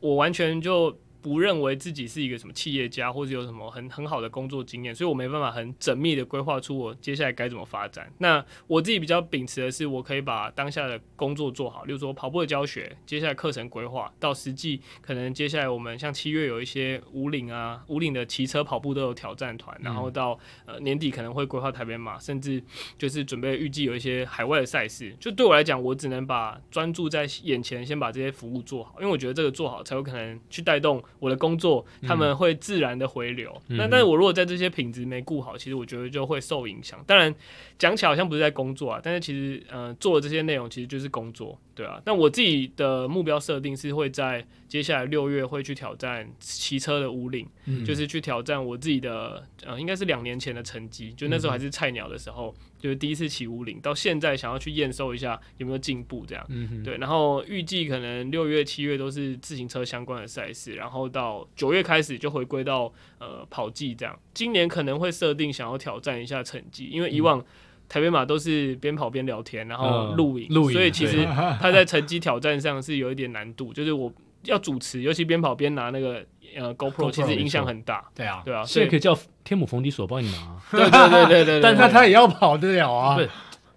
我完全就。不认为自己是一个什么企业家，或者有什么很很好的工作经验，所以我没办法很缜密的规划出我接下来该怎么发展。那我自己比较秉持的是，我可以把当下的工作做好，例如说跑步的教学，接下来课程规划，到实际可能接下来我们像七月有一些五岭啊，五岭的骑车跑步都有挑战团，然后到呃年底可能会规划台北马，甚至就是准备预计有一些海外的赛事。就对我来讲，我只能把专注在眼前，先把这些服务做好，因为我觉得这个做好才有可能去带动。我的工作，他们会自然的回流。嗯、那但是我如果在这些品质没顾好，其实我觉得就会受影响。当然讲起来好像不是在工作啊，但是其实呃做的这些内容其实就是工作，对啊。但我自己的目标设定是会在接下来六月会去挑战骑车的五岭，嗯、就是去挑战我自己的呃应该是两年前的成绩，就那时候还是菜鸟的时候。嗯就是第一次骑五岭，到现在想要去验收一下有没有进步，这样，嗯、对。然后预计可能六月、七月都是自行车相关的赛事，然后到九月开始就回归到呃跑季这样。今年可能会设定想要挑战一下成绩，因为以往台北马都是边跑边聊天，然后录影，所以其实他在成绩挑战上是有一点难度，[laughs] 就是我要主持，尤其边跑边拿那个。呃，GoPro 其实影响很大，对啊，对啊，所以可以叫天母冯迪所帮你拿，[laughs] 对对对对对，但他他也要跑得了啊，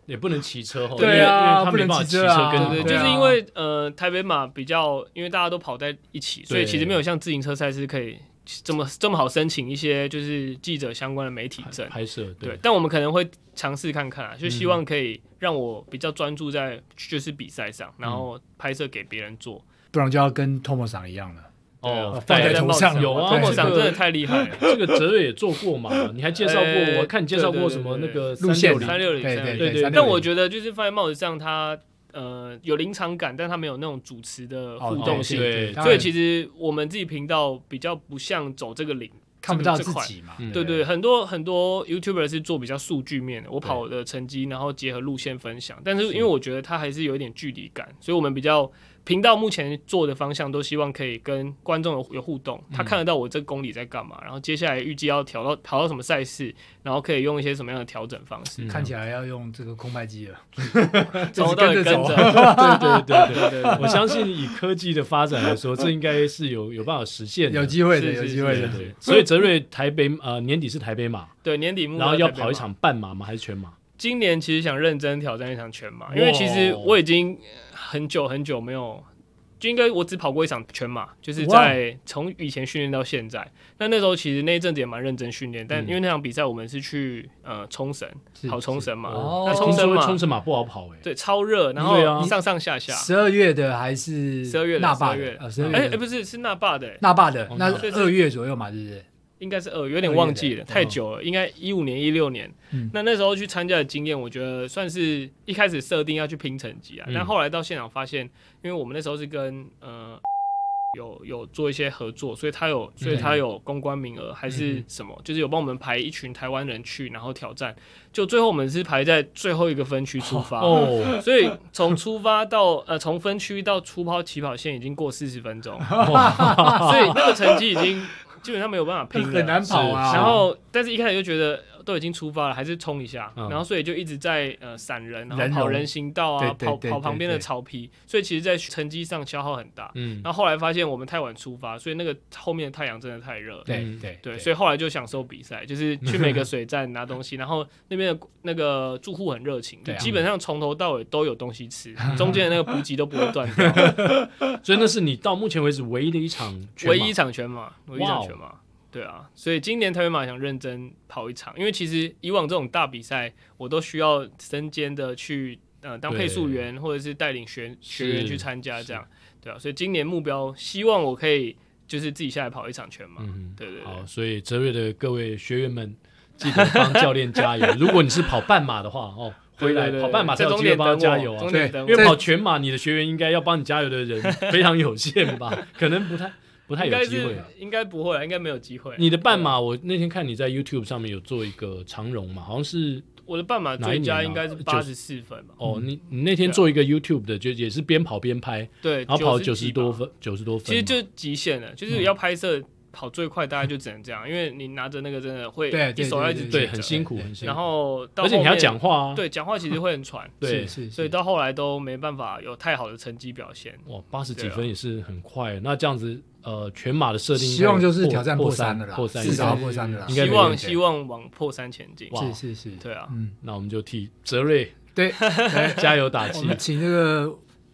也不能骑车，对啊，他不能骑车啊，对对，就是因为呃，台北马比较，因为大家都跑在一起，所以其实没有像自行车赛事可以这么这么好申请一些就是记者相关的媒体证拍摄，对，但我们可能会尝试看看啊，就希望可以让我比较专注在就是比赛上，然后拍摄给别人做，不然就要跟 Tomo 桑一样了。哦，放在头上有啊，头上真的太厉害了。[laughs] 这个泽瑞也做过嘛？你还介绍过？我看你介绍过什么那个路线三六零，对对对。但我觉得就是放在帽子上，它呃有临场感，但他没有那种主持的互动性。对，所以其实我们自己频道比较不像走这个领看不到自己嘛。对对，对，很多很多 YouTuber 是做比较数据面的，我跑的成绩，然后结合路线分享。但是因为我觉得它还是有一点距离感，所以我们比较。频道目前做的方向都希望可以跟观众有有互动，他看得到我这公里在干嘛，然后接下来预计要调到跑到什么赛事，然后可以用一些什么样的调整方式。看起来要用这个空拍机了，[laughs] [laughs] 从头到尾跟着。[laughs] 对对对对对，我相信以科技的发展来说，这应该是有有办法实现的，有机会的，有机会的。所以泽瑞台北呃年底是台北马，对年底，然后要跑一场半马吗？还是全马？今年其实想认真挑战一场全马，因为其实我已经很久很久没有。就应该我只跑过一场全马，就是在从以前训练到现在。那那时候其实那一阵子也蛮认真训练，但因为那场比赛我们是去呃冲绳跑冲绳嘛，那冲绳嘛，冲绳马不好跑哎，对，超热，然后上上下下。十二月的还是十二月？那霸月？哎哎，不是，是那霸的，那霸的，那二月左右嘛，对不是？应该是二，有点忘记了，太久了，应该一五年、一六年。那那时候去参加的经验，我觉得算是一开始设定要去拼成绩啊，但后来到现场发现，因为我们那时候是跟呃 [laughs] 有有做一些合作，所以他有，所以他有公关名额还是什么，就是有帮我们排一群台湾人去，然后挑战。就最后我们是排在最后一个分区出发，哦。[laughs] 所以从出发到呃从分区到出跑起跑线已经过四十分钟，[laughs] 所以那个成绩已经。基本上没有办法拼，很难跑啊。然后，但是一开始就觉得都已经出发了，还是冲一下。然后，所以就一直在呃闪人，然后跑人行道啊，跑跑旁边的草皮。所以其实，在成绩上消耗很大。嗯。然后后来发现我们太晚出发，所以那个后面的太阳真的太热。对对对。所以后来就享受比赛，就是去每个水站拿东西，然后那边的那个住户很热情，基本上从头到尾都有东西吃，[laughs] 中间的那个补给都不会断掉。所以那是你到目前为止唯一的一场，唯一一场全马，唯一一场全马。对啊，所以今年台北马想认真跑一场，因为其实以往这种大比赛，我都需要身兼的去呃当配速员，或者是带领学学员去参加这样，对啊，所以今年目标希望我可以就是自己下来跑一场全马，嗯，对对对。好，所以哲瑞的各位学员们，记得帮教练加油。[laughs] 如果你是跑半马的话，哦，回来跑半马才有机会帮他加油啊。对，因为跑全马，你的学员应该要帮你加油的人非常有限吧？[laughs] 可能不太。不太有机会，应该不会，应该没有机会。你的半马，我那天看你在 YouTube 上面有做一个长荣嘛，好像是我的半马最佳应该是八十四分吧。哦，你你那天做一个 YouTube 的，就也是边跑边拍，对，然后跑九十多分，九十多分，其实就极限了，就是要拍摄跑最快，大概就只能这样，因为你拿着那个真的会，对，你手要一直对，很辛苦，很辛苦。然后而且你还要讲话啊，对，讲话其实会很喘，对，是所以到后来都没办法有太好的成绩表现。哇，八十几分也是很快，那这样子。呃，全马的设定希望就是挑战破三的啦，破三，至少破三的啦。希望希望往破三前进。是是是，对啊，嗯，那我们就替泽瑞对。[laughs] 加油打气，请这个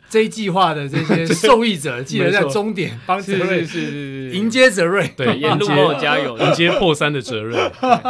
这一计划的这些 [laughs] 受益者记得在终点帮泽瑞是是是迎接泽瑞，对，[laughs] 沿路帮我加油，迎接破三的泽瑞，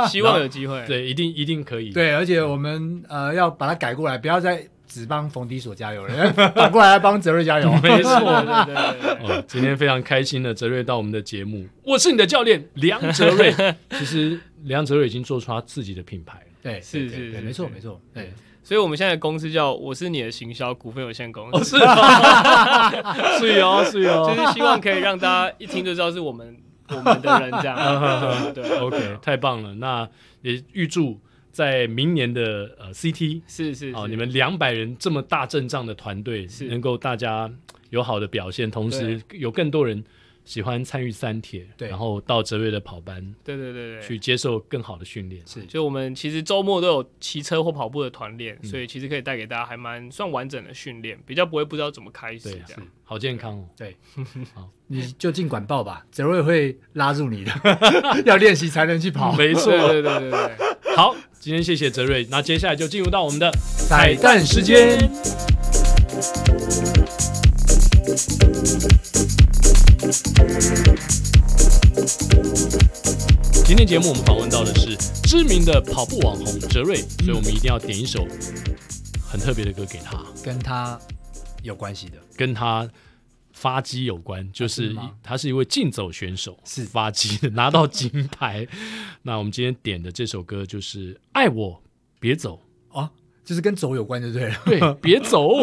希望有机会，对，一定一定可以，对，而且我们呃要把它改过来，不要再。只帮冯迪所加油了，[laughs] 反过来要帮泽瑞加油。[laughs] 没错，[laughs] 对对对。哦，今天非常开心的泽瑞到我们的节目，我是你的教练梁泽瑞。其实梁泽瑞已经做出他自己的品牌了。对，是是，没错没错。对，所以我们现在的公司叫我是你的行销股份有限公司。是哦，是哦，是哦，就是希望可以让大家一听就知道是我们我们的人这样。对，OK，太棒了。那也预祝。在明年的呃 CT 是是哦，你们两百人这么大阵仗的团队，是。能够大家有好的表现，同时有更多人喜欢参与三铁，对，然后到泽瑞的跑班，对对对对，去接受更好的训练。是，就我们其实周末都有骑车或跑步的团练，所以其实可以带给大家还蛮算完整的训练，比较不会不知道怎么开始这样，好健康哦。对，[laughs] 好，你就尽管报吧，泽瑞会拉住你的，[laughs] 要练习才能去跑。没错，对对对对，好。今天谢谢泽瑞，那接下来就进入到我们的彩蛋时间。今天节目我们访问到的是知名的跑步网红泽瑞，所以我们一定要点一首很特别的歌给他，跟他有关系的，跟他。发机有关，就是他是一位竞走选手，是发机的，拿到金牌。[laughs] 那我们今天点的这首歌就是《爱我别走》啊，就是跟走有关就对了。对，[laughs] 别走。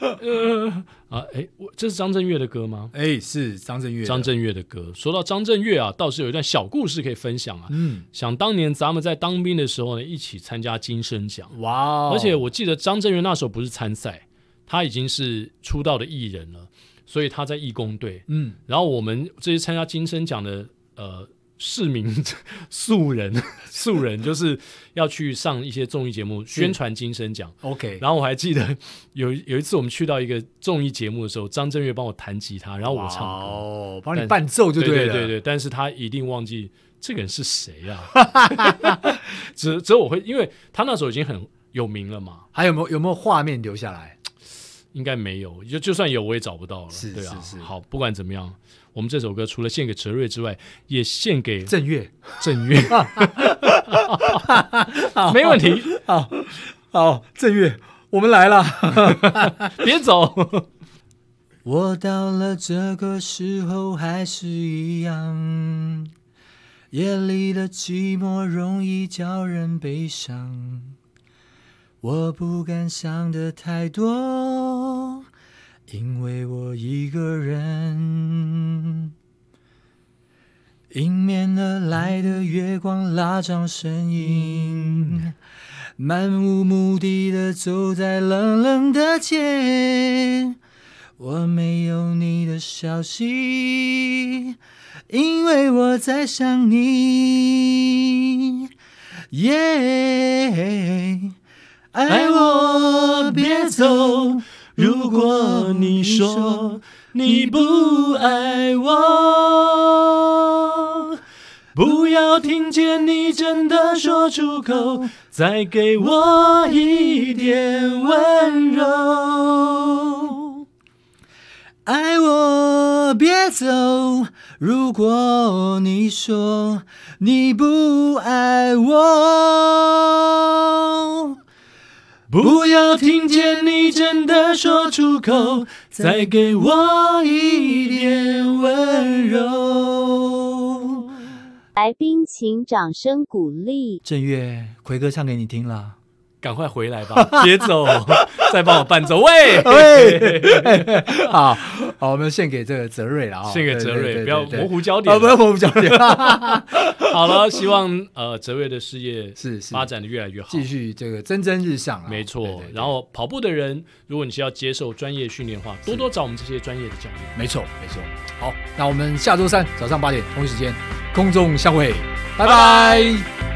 呃啊，哎，我这是张震岳的歌吗？哎，是张震岳。张震岳的歌。说到张震岳啊，倒是有一段小故事可以分享啊。嗯，想当年咱们在当兵的时候呢，一起参加金声奖。哇哦！而且我记得张震岳那时候不是参赛，他已经是出道的艺人了，所以他在义工队。嗯，然后我们这些参加金声奖的呃。市民 [laughs] 素人，[laughs] 素人就是要去上一些综艺节目宣传金声奖。OK，然后我还记得有有一次我们去到一个综艺节目的时候，张震岳帮我弹吉他，然后我唱歌，哦，帮你伴奏就对了。对对对对，但是他一定忘记这个人是谁啊？只只有我会，因为他那时候已经很有名了嘛。还有没有有没有画面留下来？应该没有，就就算有我也找不到了。是，对啊，是是。好，不管怎么样。我们这首歌除了献给哲瑞之外，也献给郑月。郑月，[laughs] 没问题。好，好，震岳，我们来了，[laughs] 别走。我到了这个时候还是一样，夜里的寂寞容易叫人悲伤。我不敢想的太多。因为我一个人，迎面而来的月光拉长身影，漫无目的的走在冷冷的街。我没有你的消息，因为我在想你。耶，爱我别走。如果你说你不爱我，不要听见你真的说出口，再给我一点温柔。爱我别走，如果你说你不爱我。不要听见你真的说出口，再给我一点温柔。来宾请掌声鼓励。正月，奎哥唱给你听了。赶快回来吧，[laughs] 别走，再帮我伴奏。喂喂，[laughs] 好 [laughs] 好，我们献给这个泽瑞了啊，献给泽瑞，不要模糊焦点，不要模糊焦点。[laughs] 好了，希望呃泽瑞的事业是发展的越来越好，继续这个蒸蒸日上。没错，然后跑步的人，如果你是要接受专业训练的话，多多找我们这些专业的教练。没错，没错。好，那我们下周三早上八点同一时间空中相会，拜拜。